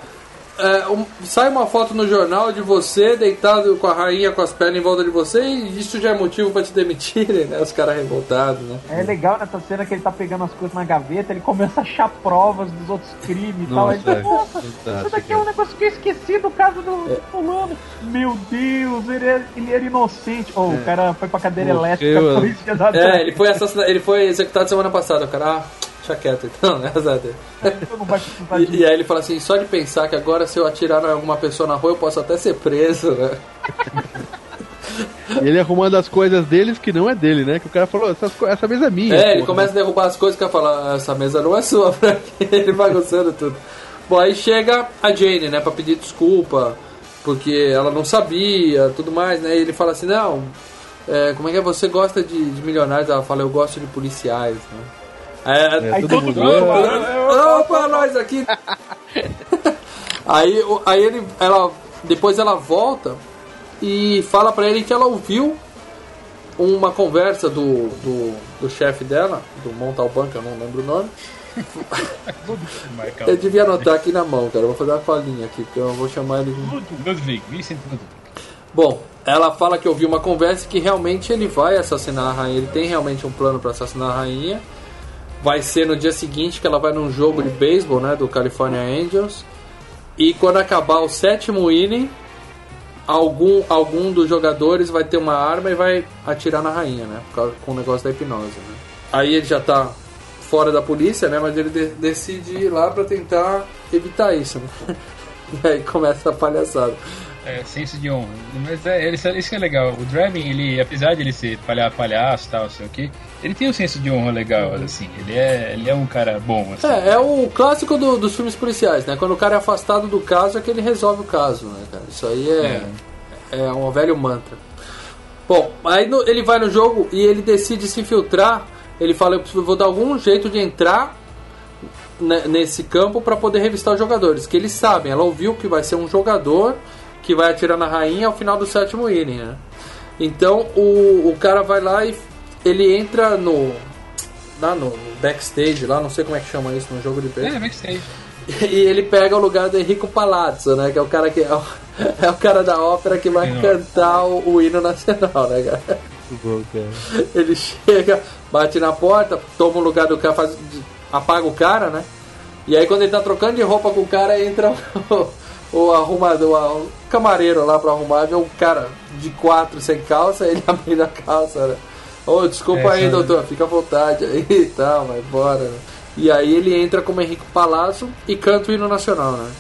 É, um- sai uma foto no jornal de você deitado com a rainha com as pernas em volta de você e isso já é motivo pra te demitirem, né? Os caras revoltados, né? É legal nessa cena que ele tá pegando as coisas na gaveta, ele começa a achar provas dos outros crimes e tal. Nossa, é. nossa, Fantástico, isso daqui é um negócio que eu esqueci do caso do É. do fulano. Meu Deus, ele, é- ele era inocente. Oh, o cara foi pra cadeira Morreu, elétrica, né? polícia da É, ele foi assassinado, ele foi executado semana passada, o cara, ah, deixa quieto então, né? E, e aí ele fala assim, só de pensar que agora se eu atirar em alguma pessoa na rua eu posso até ser preso, né? Ele arrumando as coisas deles que não é dele, né? Que o cara falou, "Essas co- essa mesa é minha. É, ele porra." começa a derrubar as coisas que eu falo, essa mesa não é sua, Frank. ele vai gostando tudo. Bom, aí chega a Jane, né, pra pedir desculpa, porque ela não sabia, tudo mais, né? E ele fala assim, não, é, como é que é, você gosta de, de milionários? Ela fala, eu gosto de policiais, né? Aí, É, Aí todo mundo. mundo- "Opa!" Opa, nós aqui. aí, aí ele, ela, depois ela volta e fala pra ele que ela ouviu uma conversa do, do, do chefe dela, do Montalban, que eu não lembro o nome. Eu devia anotar aqui na mão, cara. Eu vou fazer uma colinha aqui, porque eu vou chamar ele. de- Ludwig, Vincent Ludwig. Bom, ela fala que ouviu uma conversa que realmente ele vai assassinar a rainha. Ele tem realmente um plano pra assassinar a rainha. Vai ser no dia seguinte que ela vai num jogo de beisebol, né, do California Angels. E quando acabar o sétimo inning, algum, algum dos jogadores vai ter uma arma e vai atirar na rainha, né, com o negócio da hipnose, né. Aí ele já tá fora da polícia, né, mas ele de- decide ir lá pra tentar evitar isso, né. E aí começa a palhaçada. É, senso de honra. Mas é, ele, isso que é legal. O Draven, ele, apesar de ele ser palha, palhaço e tal, sei o que, ele tem um senso de honra legal, assim. Ele é, ele é um cara bom, assim. É, é o clássico do- dos filmes policiais, né? Quando o cara é afastado do caso é que ele resolve o caso, né, cara? Isso aí é, é. um velho mantra. Bom, aí no- ele vai no jogo e ele decide se infiltrar. Ele fala, eu vou dar algum jeito de entrar ne- nesse campo para poder revistar os jogadores. Que eles sabem, ela ouviu que vai ser um jogador que vai atirar na rainha ao final do sétimo inning, né? Então o, o cara vai lá e ele entra no. Lá no backstage, lá, não sei como é que chama isso no jogo de beisebol. É, backstage. E ele pega o lugar do Enrico Palazzo, né? Que é o cara que é o, é o cara da ópera que vai cantar o, o hino nacional, né, cara? Muito bom, cara. Ele chega, bate na porta, toma o lugar do cara, faz, apaga o cara, né? E aí quando ele tá trocando de roupa com o cara, entra o, o arrumador, camareiro lá pra arrumar, vê um cara de quatro sem calça, ele abrindo a calça, né? Ô, desculpa É, aí, doutor, fica à vontade aí e tal, vai embora, né? E aí ele entra como Henrique Palazzo e canta o hino nacional, né?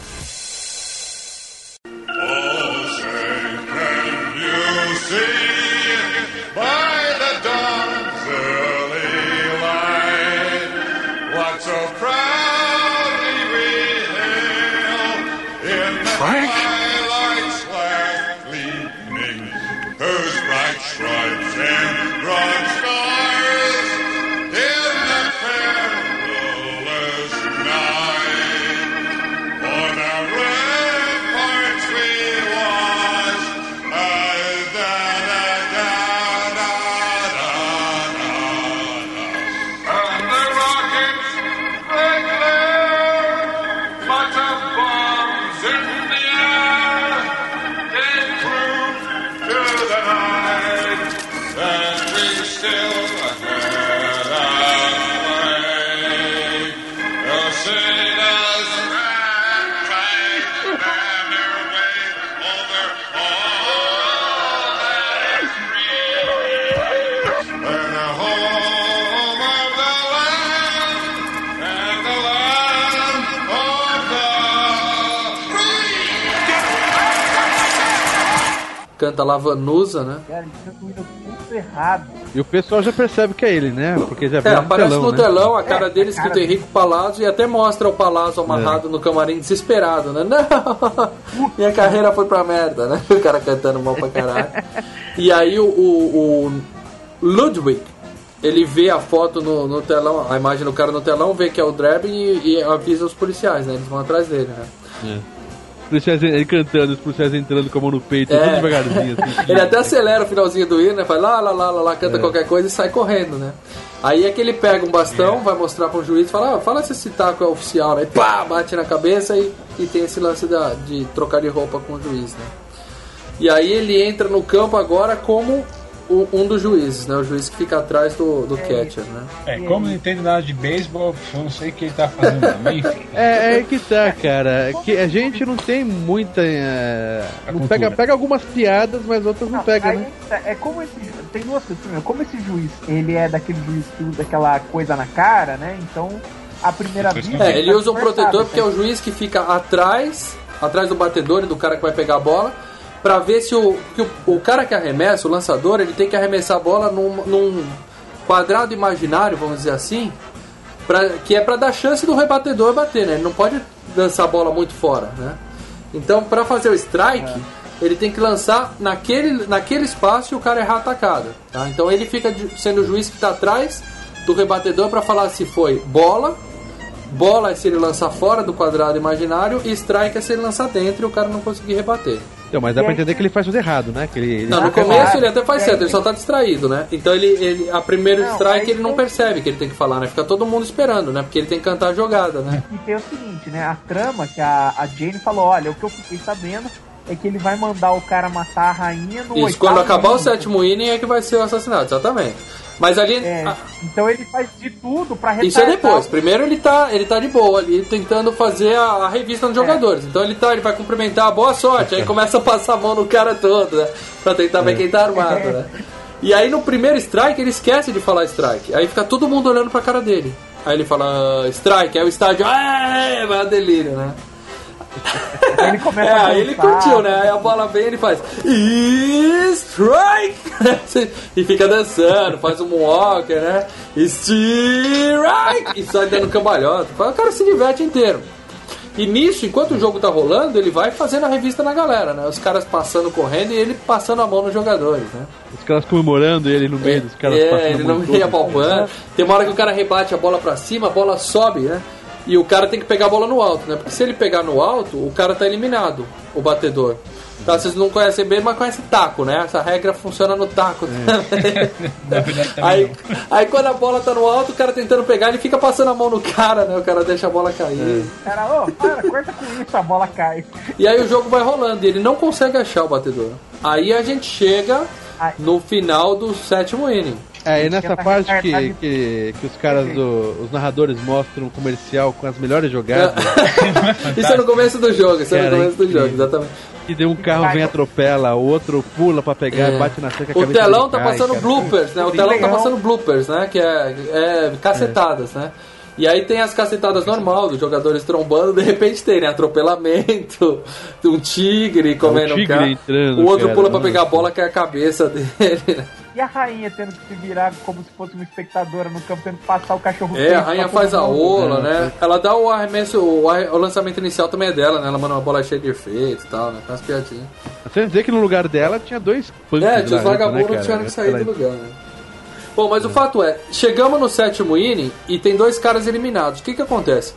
Canta Lavanusa, né? Cara, ele canta um hino muito errado. E o pessoal já percebe que é ele, né? Porque já É, aparece telão, no né? telão a cara É, dele escrito cara Henrique Palazzo e até mostra o Palazzo amarrado no camarim desesperado, né? Não! Minha carreira foi pra merda, né? O cara cantando mal pra caralho. E aí o, o, o Ludwig, ele vê a foto no, no telão, a imagem do cara no telão, vê que é o Drebin e, e avisa os policiais, né? Eles vão atrás dele, né? Os policiais, ele cantando, os policiais entrando com a mão no peito, É. tudo devagarzinho. Assim, Ele até acelera o finalzinho do hino, né? Faz lá, lá, lá, lá, lá, canta qualquer coisa e sai correndo, né? Aí é que ele pega um bastão, vai mostrar pro juiz e fala, ah, fala se esse taco é oficial, né? E pá, bate na cabeça e, e tem esse lance da, de trocar de roupa com o juiz, né? E aí ele entra no campo agora como o- um dos juízes, né? O juiz que fica atrás do, do catcher, né? É, como não entendo nada de beisebol, eu não sei o que ele tá fazendo, não. Enfim. É, é que tá, cara. Que a gente não tem muita. é, A não pega, pega algumas piadas, mas outras não pega, Aí né? tá, É como esse tem duas coisas. Primeiro, como esse juiz, ele é daquele juiz que usa aquela coisa na cara, né? Então, a primeira vista. que- É, ele tá usa um protetor porque é o juiz que fica atrás, atrás do batedor e do cara que vai pegar a bola, pra ver se o, o, o cara que arremessa, o lançador, ele tem que arremessar a bola num, num quadrado imaginário, vamos dizer assim, pra, que é pra dar chance do rebatedor bater, né? Ele não pode lançar a bola muito fora, né? Então, pra fazer o strike, ele tem que lançar naquele, naquele espaço e o cara errar a atacada. Tá? Então ele fica sendo o juiz que está atrás do rebatedor para falar se foi bola, bola é se ele lançar fora do quadrado imaginário e strike é se ele lançar dentro e o cara não conseguir rebater. Então, mas dá pra entender que ele faz tudo errado, né? Que ele, ele Não, no começo ele até faz É, certo, ele só tá distraído, né? Então ele, ele a primeiro Não, strike aí ele não percebe que ele tem que falar, né? Fica todo mundo esperando, né? Porque ele tem que cantar a jogada, né? E tem o seguinte, né? A trama que a, a Jane falou: olha, o que eu fiquei sabendo é que ele vai mandar o cara matar a rainha no Isso, quando acabar o sétimo inning é que vai ser o assassinato, exatamente. Mas ali. É, a- então ele faz de tudo pra retardar. Isso é depois. Primeiro ele tá, ele tá de boa ali, tentando fazer a, a revista dos É. jogadores. Então ele tá, ele vai cumprimentar, boa sorte, aí começa a passar a mão no cara todo, né? Pra tentar ver quem tá armado, né? E aí no primeiro strike ele esquece de falar strike. Aí fica todo mundo olhando pra cara dele. Aí ele fala "Ah, strike, aí o estádio, "Ah, vai a delírio, né? Aí ele começa É, a aí ele curtiu, né? Aí a bola vem e ele faz strike! e fica dançando, faz um moonwalker, né? Strike! E sai dando cambalhota. O cara se diverte inteiro. E nisso, enquanto o jogo tá rolando, ele vai fazendo a revista na galera, né? Os caras passando correndo e ele passando a mão nos jogadores, né? Os caras comemorando ele no meio dos caras é, passando ele não mão ia toda. palpando. Tem uma hora que o cara rebate a bola pra cima, a bola sobe, né? E o cara tem que pegar a bola no alto, né? Porque se ele pegar no alto, o cara tá eliminado, o batedor. Tá, vocês não conhecem bem, mas conhecem taco, né? Essa regra funciona no taco também Aí, aí quando a bola tá no alto, o cara tentando pegar, ele fica passando a mão no cara, né? O cara deixa a bola cair. Cara, ô, para, corta com isso, a bola cai. E aí o jogo vai rolando e ele não consegue achar o batedor. Aí a gente chega no final do sétimo inning. É, e nessa parte que, que, que os caras, do, os narradores mostram um comercial com as melhores jogadas, Isso é no começo do jogo, isso é no Cara, começo do incrível. jogo, exatamente. e daí um carro vem atropela, o outro pula pra pegar, É. bate na cerca, a O telão tá cai, passando cara. bloopers, né? O telão tá passando bloopers, né? Que é, é cacetadas, né? E aí tem as cacetadas normal dos jogadores trombando, de repente tem, né? Atropelamento, um tigre comendo tigre cara. entrando, o outro cara, pula pra né? pegar a bola que é a cabeça dele, né? E a rainha tendo que se virar como se fosse uma espectadora no campo, tendo que passar o cachorro É, a rainha faz a ola, né? Ela dá o arremesso, o, ar- o lançamento inicial também é dela, né? Ela manda uma bola cheia de efeitos e tal, né? Tem umas piadinhas. Você dizer que no lugar dela tinha dois punks É, tinha os dentro, vagabundos né, que tiveram que sair do lugar, né? Bom, mas o fato é, chegamos no sétimo inning e tem dois caras eliminados. O que que acontece?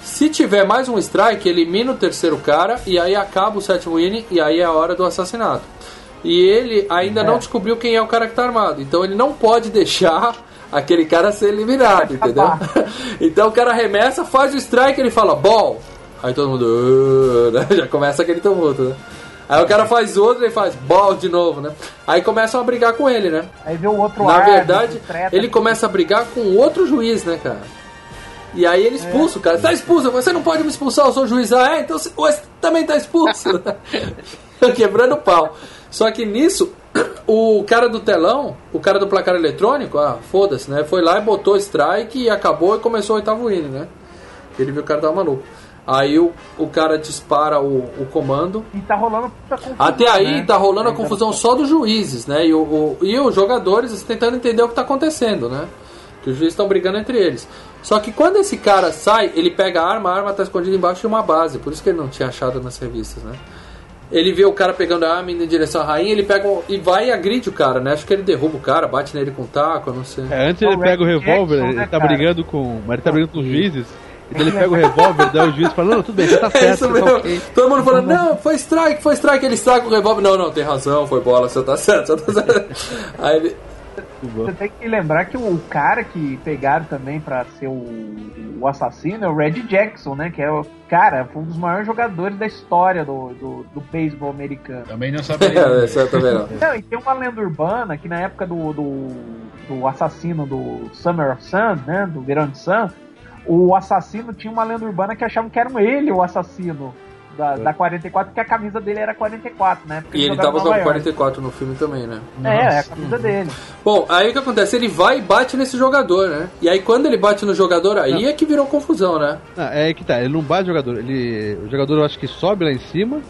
Se tiver mais um strike, elimina o terceiro cara e aí acaba o sétimo inning e aí é a hora do assassinato. E ele ainda não descobriu quem é o cara que tá armado. Então ele não pode deixar aquele cara ser eliminado, entendeu? então o cara arremessa, faz o strike ele fala, ball. Aí todo mundo, "Ah", né? já começa aquele tumulto, né? Aí o cara faz outro e faz ball de novo, né? Aí começam a brigar com ele, né? Aí vê o outro Na verdade, ele começa a brigar com outro juiz, né, cara? E aí ele expulsa o cara. Tá expulso, você não pode me expulsar, eu sou juiz. Ah, é? Então você também tá expulso. Quebrando o pau. Só que nisso, o cara do telão, o cara do placar eletrônico, ah, foda-se, né? Foi lá e botou strike e acabou e começou o oitavo inning, né? Ele viu o cara tava maluco. Aí o, o cara dispara o, o comando, E tá rolando puta confusão, até aí né? tá rolando a Ainda- confusão só dos juízes, né? E, o, o- e os jogadores tentando entender o que tá acontecendo, né? Que os juízes estão brigando entre eles. Só que quando esse cara sai, ele pega a arma, a arma tá escondida embaixo de uma base, por isso que ele não tinha achado nas revistas, né? Ele vê o cara pegando a arma indo em direção à rainha, ele pega um- e vai e agride o cara, né? Acho que ele derruba o cara, bate nele com um taco, eu não sei. É, antes É o ele pega o revólver, Jackson, ele né, tá brigando com. Mas ele tá brigando com os juízes. E daí ele pega o revólver, daí o juiz fala, não, tudo bem, você tá É certo, isso você tá mesmo. ok. Todo mundo falando, não, foi strike, foi strike. Ele saca o revólver. Não, não, tem razão, foi bola, você tá certo, você tá certo. Aí ele. Você tem que lembrar que o cara que pegaram também pra ser o, o assassino é o Red Jackson, né? Que é o cara, foi um dos maiores jogadores da história do, do, do beisebol americano. Também não saberia. É, isso também não. Não, e tem uma lenda urbana que na época do, do, do assassino do Summer of Sun, né? Do Verão de Sun, o assassino tinha uma lenda urbana que achavam que era ele o assassino da, da 44, porque a camisa dele era 44, né? Porque E ele tava York. 44 no filme também, né? É, é a camisa dele. Bom, aí o que acontece? Ele vai e bate nesse jogador, né? E aí quando ele bate no jogador, aí é que virou confusão, né? Não, é que tá, ele não bate o jogador, ele, o jogador eu acho que sobe lá em cima,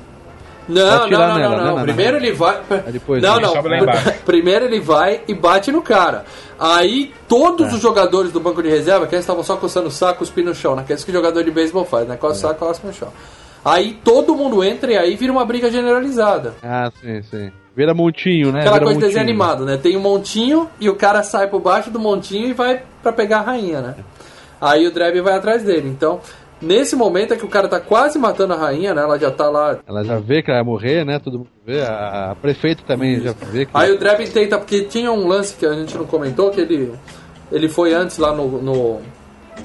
Não, Vai não, atirar não, nela, não, né, não. Primeiro ele vai. Depois não, ele não. Primeiro ele vai e bate no cara. Aí todos os jogadores do banco de reserva, que eles estavam só coçando o saco, cuspindo no chão, né? Que é isso que jogador de beisebol faz, né? Coça o saco, coça no chão. Aí todo mundo entra e aí vira uma briga generalizada. Ah, sim, sim. Vira montinho, né? Aquela Vira coisa de desenho animado, né? Tem um montinho e o cara sai por baixo do montinho e vai pra pegar a rainha, né? Aí o Dreb vai atrás dele. Então, nesse momento é que o cara tá quase matando a rainha, né? Ela já tá lá. Ela já vê que ela vai morrer, né? Todo mundo vê. A, a prefeita também já vê que. Aí o Dreb tenta, porque tinha um lance que a gente não comentou, que ele, ele foi antes lá no, no,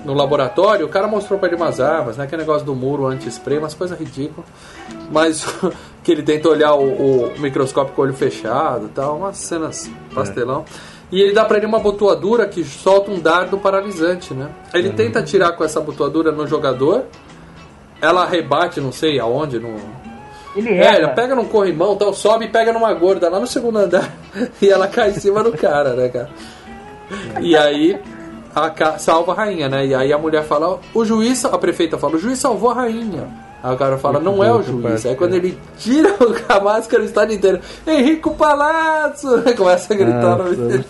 no laboratório, o cara mostrou pra ele umas armas, né? Aquele negócio do muro anti-spray, umas coisas ridículas. Mas que ele tenta olhar o, o microscópio com o olho fechado e tal, umas cenas pastelão. E ele dá pra ele uma botoadura que solta um dardo paralisante, né? Ele tenta atirar com essa botoadura no jogador, ela rebate, não sei aonde, no, Ele é, ela pega num corrimão, tal, sobe e pega numa gorda lá no segundo andar e ela cai em cima do cara, né, cara? E aí a ca- salva a rainha, né? E aí a mulher fala, o juiz, a prefeita fala, o juiz salvou a rainha. Aí o cara fala, não é o juiz. Aí quando é. ele tira a máscara, o estádio inteiro, Henrico Palazzo! Começa a gritar no.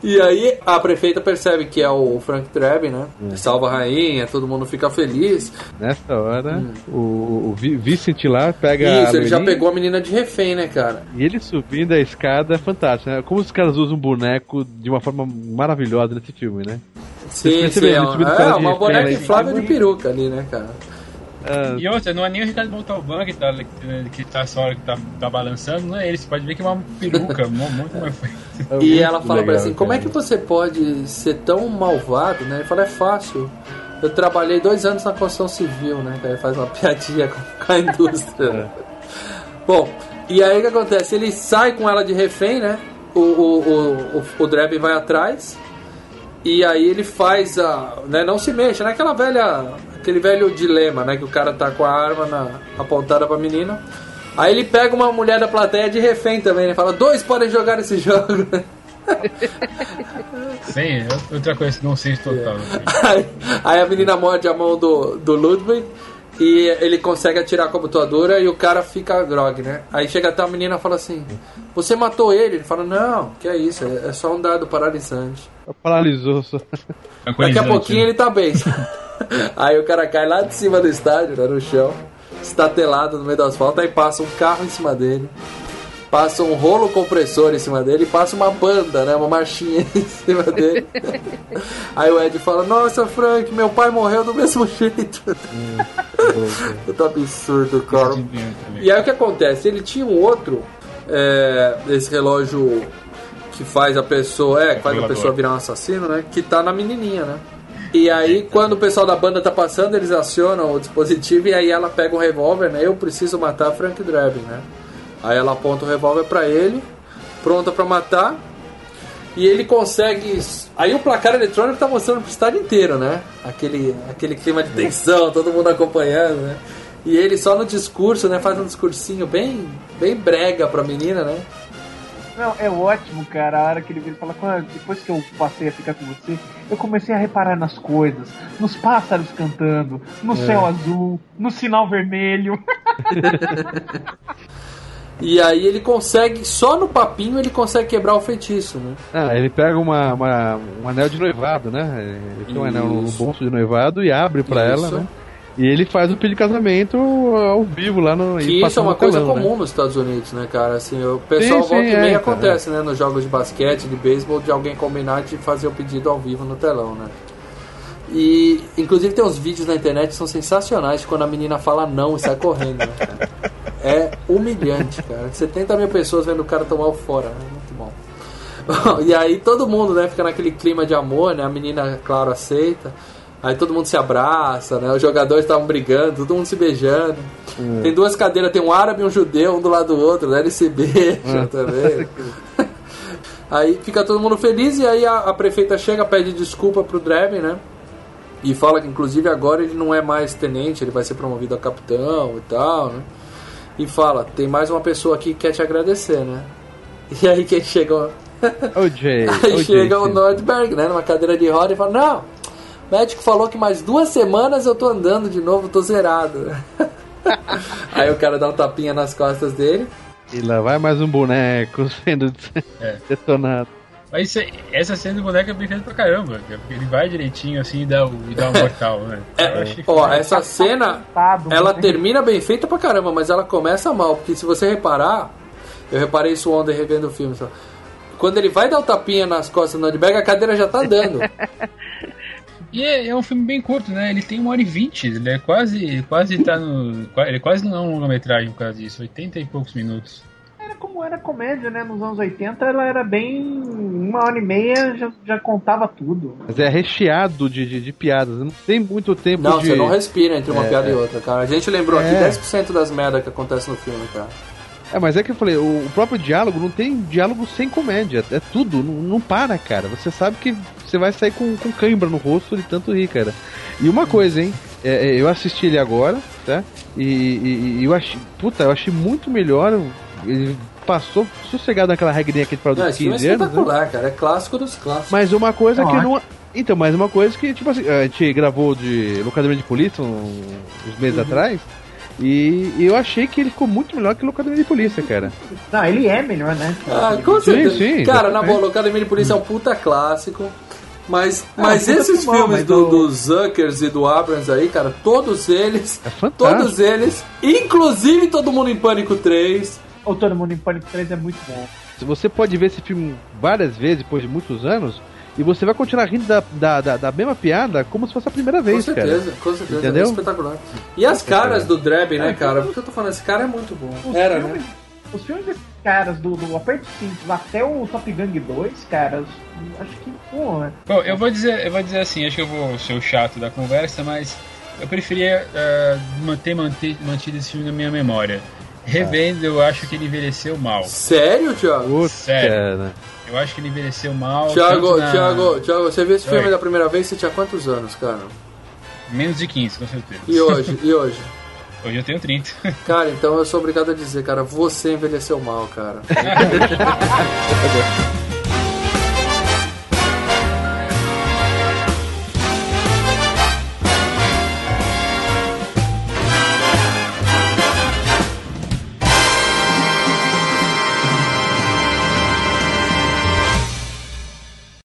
E aí a prefeita percebe que é o Frank Drebin, né? Salva a rainha, todo mundo fica feliz. Nessa hora, o, o Vi- Vicent lá pega Hum. Isso, ele já pegou a menina de refém, né, cara? e ele subindo a escada é fantástico, né? Como os caras usam um boneco de uma forma maravilhosa nesse filme, né? Sim, sim, percebeu, é, subindo é cara de uma boneca né? inflável de peruca ali, né, cara? Ah, E outra, não é nem o Ricardo Montalbán que tá, que tá só que tá, tá balançando, não é ele. Você pode ver que é uma peruca mu- muito mais feita. é E ela fala pra ele legal, assim, como é cara. que você pode ser tão malvado, né? Ele fala, é fácil. Eu trabalhei dois anos na construção civil, né? Aí ele faz uma piadinha com, a indústria. É. Bom, e aí o que acontece? Ele sai com ela de refém, né? O, o, o, o, o Drebin vai atrás. E aí ele faz a. Né, não se mexa, né? Aquela velha. Aquele velho dilema, né? Que o cara tá com a arma na, apontada pra menina. Aí ele pega uma mulher da plateia de refém também, né? Fala, dois podem jogar esse jogo. Sim, é outra coisa que não sei total. Aí, aí a menina morde a mão do, do Ludwig e ele consegue atirar a computadora e o cara fica grog, né? Aí chega até a menina e fala assim: Você matou ele? Ele fala: Não, que é isso, é é só um dado paralisante. Paralisou só. Daqui a pouquinho ele tá bem. aí o cara cai lá de cima do estádio, né, no chão, estatelado no meio do asfalto, aí passa um carro em cima dele. Passa um rolo compressor em cima dele e passa uma banda, né? Uma marchinha em cima dele. Aí o Ed fala, nossa Frank, meu pai morreu do mesmo jeito. Puta absurdo, cara. E aí o que acontece? Ele tinha um outro, é, esse relógio que faz a pessoa, é, que faz a pessoa virar um assassino, né? Que tá na menininha, né? E aí, quando o pessoal da banda tá passando, eles acionam o dispositivo e aí ela pega um revólver, né? Eu preciso matar Frank Drebin, né? Aí ela aponta o revólver pra ele, pronta pra matar. E ele consegue. Aí o placar eletrônico tá mostrando pro estádio inteiro, né? Aquele, aquele clima de tensão, todo mundo acompanhando, né? E ele só no discurso, né? Faz um discursinho bem, bem brega pra menina, né? Não, é ótimo, cara. A hora que ele vira e fala, "Quando- depois que eu passei a ficar com você, eu comecei a reparar nas coisas, nos pássaros cantando, no céu azul, no sinal vermelho. E aí ele consegue, só no papinho ele consegue quebrar o feitiço, né? Ah, ele pega uma, uma- um anel de noivado, né? Ele tem um anel no bolso de noivado e abre pra Isso. ela, né? E ele faz o pedido de casamento ao vivo lá no. Que isso é uma coisa telão, comum né? nos Estados Unidos, né, cara? Assim, o pessoal Sim, volta sim, e meia é, acontece, né? Nos jogos de basquete, de beisebol, de alguém combinar de fazer o pedido ao vivo no telão, né? E, inclusive, tem uns vídeos na internet que são sensacionais quando a menina fala não e sai correndo, né, cara? É humilhante, cara. 70 mil pessoas vendo o cara tomar o fora, né? Muito bom. e aí todo mundo, né, fica naquele clima de amor, né? A menina, claro, aceita. Aí todo mundo se abraça, né? Os jogadores estavam brigando, todo mundo se beijando. Tem duas cadeiras, tem um árabe e um judeu, um do lado do outro, né? Eles se beijam também. aí fica todo mundo feliz e aí a, a prefeita chega, pede desculpa pro Drebin, né? E fala que inclusive agora ele não é mais tenente, ele vai ser promovido a capitão e tal, né? E fala, tem mais uma pessoa aqui que quer te agradecer, né? E aí quem chega O Jay. Aí o chega o Jay, Nordberg, né, numa cadeira de roda e fala: Não, o médico falou que mais duas semanas eu tô andando de novo, tô zerado. Aí o cara dá um tapinha nas costas dele. E lá vai mais um boneco sendo É. detonado. Mas isso aí- essa cena do boneco é bem feita pra caramba, cara, porque ele vai direitinho assim e dá e dá o mortal, né? É, ó, essa cena, Tado, ela né? termina bem feita pra caramba, mas ela começa mal, porque se você reparar, eu reparei isso ontem revendo o filme, só. Quando ele vai dar o tapinha nas costas do Nordberg, a cadeira já tá dando. E é, é um filme bem curto, né? Ele tem uma hora e vinte, ele é quase, quase tá no... Ele quase não é um longa-metragem por causa disso, 80 e poucos minutos. Era como era comédia, né? Nos anos 80 ela era bem. Uma hora e meia já, já contava tudo. Mas é recheado de, de, de piadas. Não tem muito tempo Não, de. você não respira entre uma piada e outra, cara. A gente lembrou É. aqui 10% das merdas que acontecem no filme, cara. É, mas é que eu falei, o, o próprio diálogo não tem diálogo sem comédia. É tudo, não, não para, cara. Você sabe que você vai sair com, com cãibra no rosto de tanto rir, cara. E uma coisa, hein? é, é, eu assisti ele agora, tá? E, e- e eu achei. Puta, eu achei muito melhor. Ele passou sossegado naquela regrinha que ele falou dos esse filme é 15 anos. né? espetacular, cara. É clássico dos clássicos. Mas uma coisa que Ótimo. não, Então, mais uma coisa que, tipo assim, a gente gravou de locademia de polícia um- uns meses atrás. E, e eu achei que ele ficou muito melhor que locademia de polícia, cara. Não, ele é melhor, né? Ah, com Sim, certeza. sim, Cara, na boa, Locademia de Polícia é um puta clássico. Mas, Ah, mas esses filmes mas do, o- do Zuckers e do Abrams aí, cara, todos eles, É fantástico. todos eles, inclusive Todo Mundo em Pânico 3. O Todo Mundo em Pânico 3 é muito bom. Você pode ver esse filme várias vezes depois de muitos anos. E você vai continuar rindo da, da, da, da mesma piada como se fosse a primeira Com vez, certeza, cara. com certeza. Entendeu? É espetacular. E as caras do Dreb, né, É, cara? os- Porque eu tô falando, esse cara é muito bom. Os Era, filmes, né? Os filmes desses caras, do, do Aperto Simples até o Top Gun 2, cara, acho que, pô, Bom, eu vou dizer, eu vou dizer assim, acho que eu vou ser o chato da conversa, mas eu preferia eh, manter, manter mantido esse filme na minha memória. Revendo, eu acho que ele envelheceu mal. Sério, Thiago? Sério. cara. Eu acho que ele envelheceu mal. Thiago, na- Thiago, Thiago, você viu esse filme Oi. da primeira vez, você tinha quantos anos, cara? Menos de 15, com certeza. E hoje? E hoje? Hoje eu tenho 30. Cara, então eu sou obrigado a dizer, cara, você envelheceu mal, cara.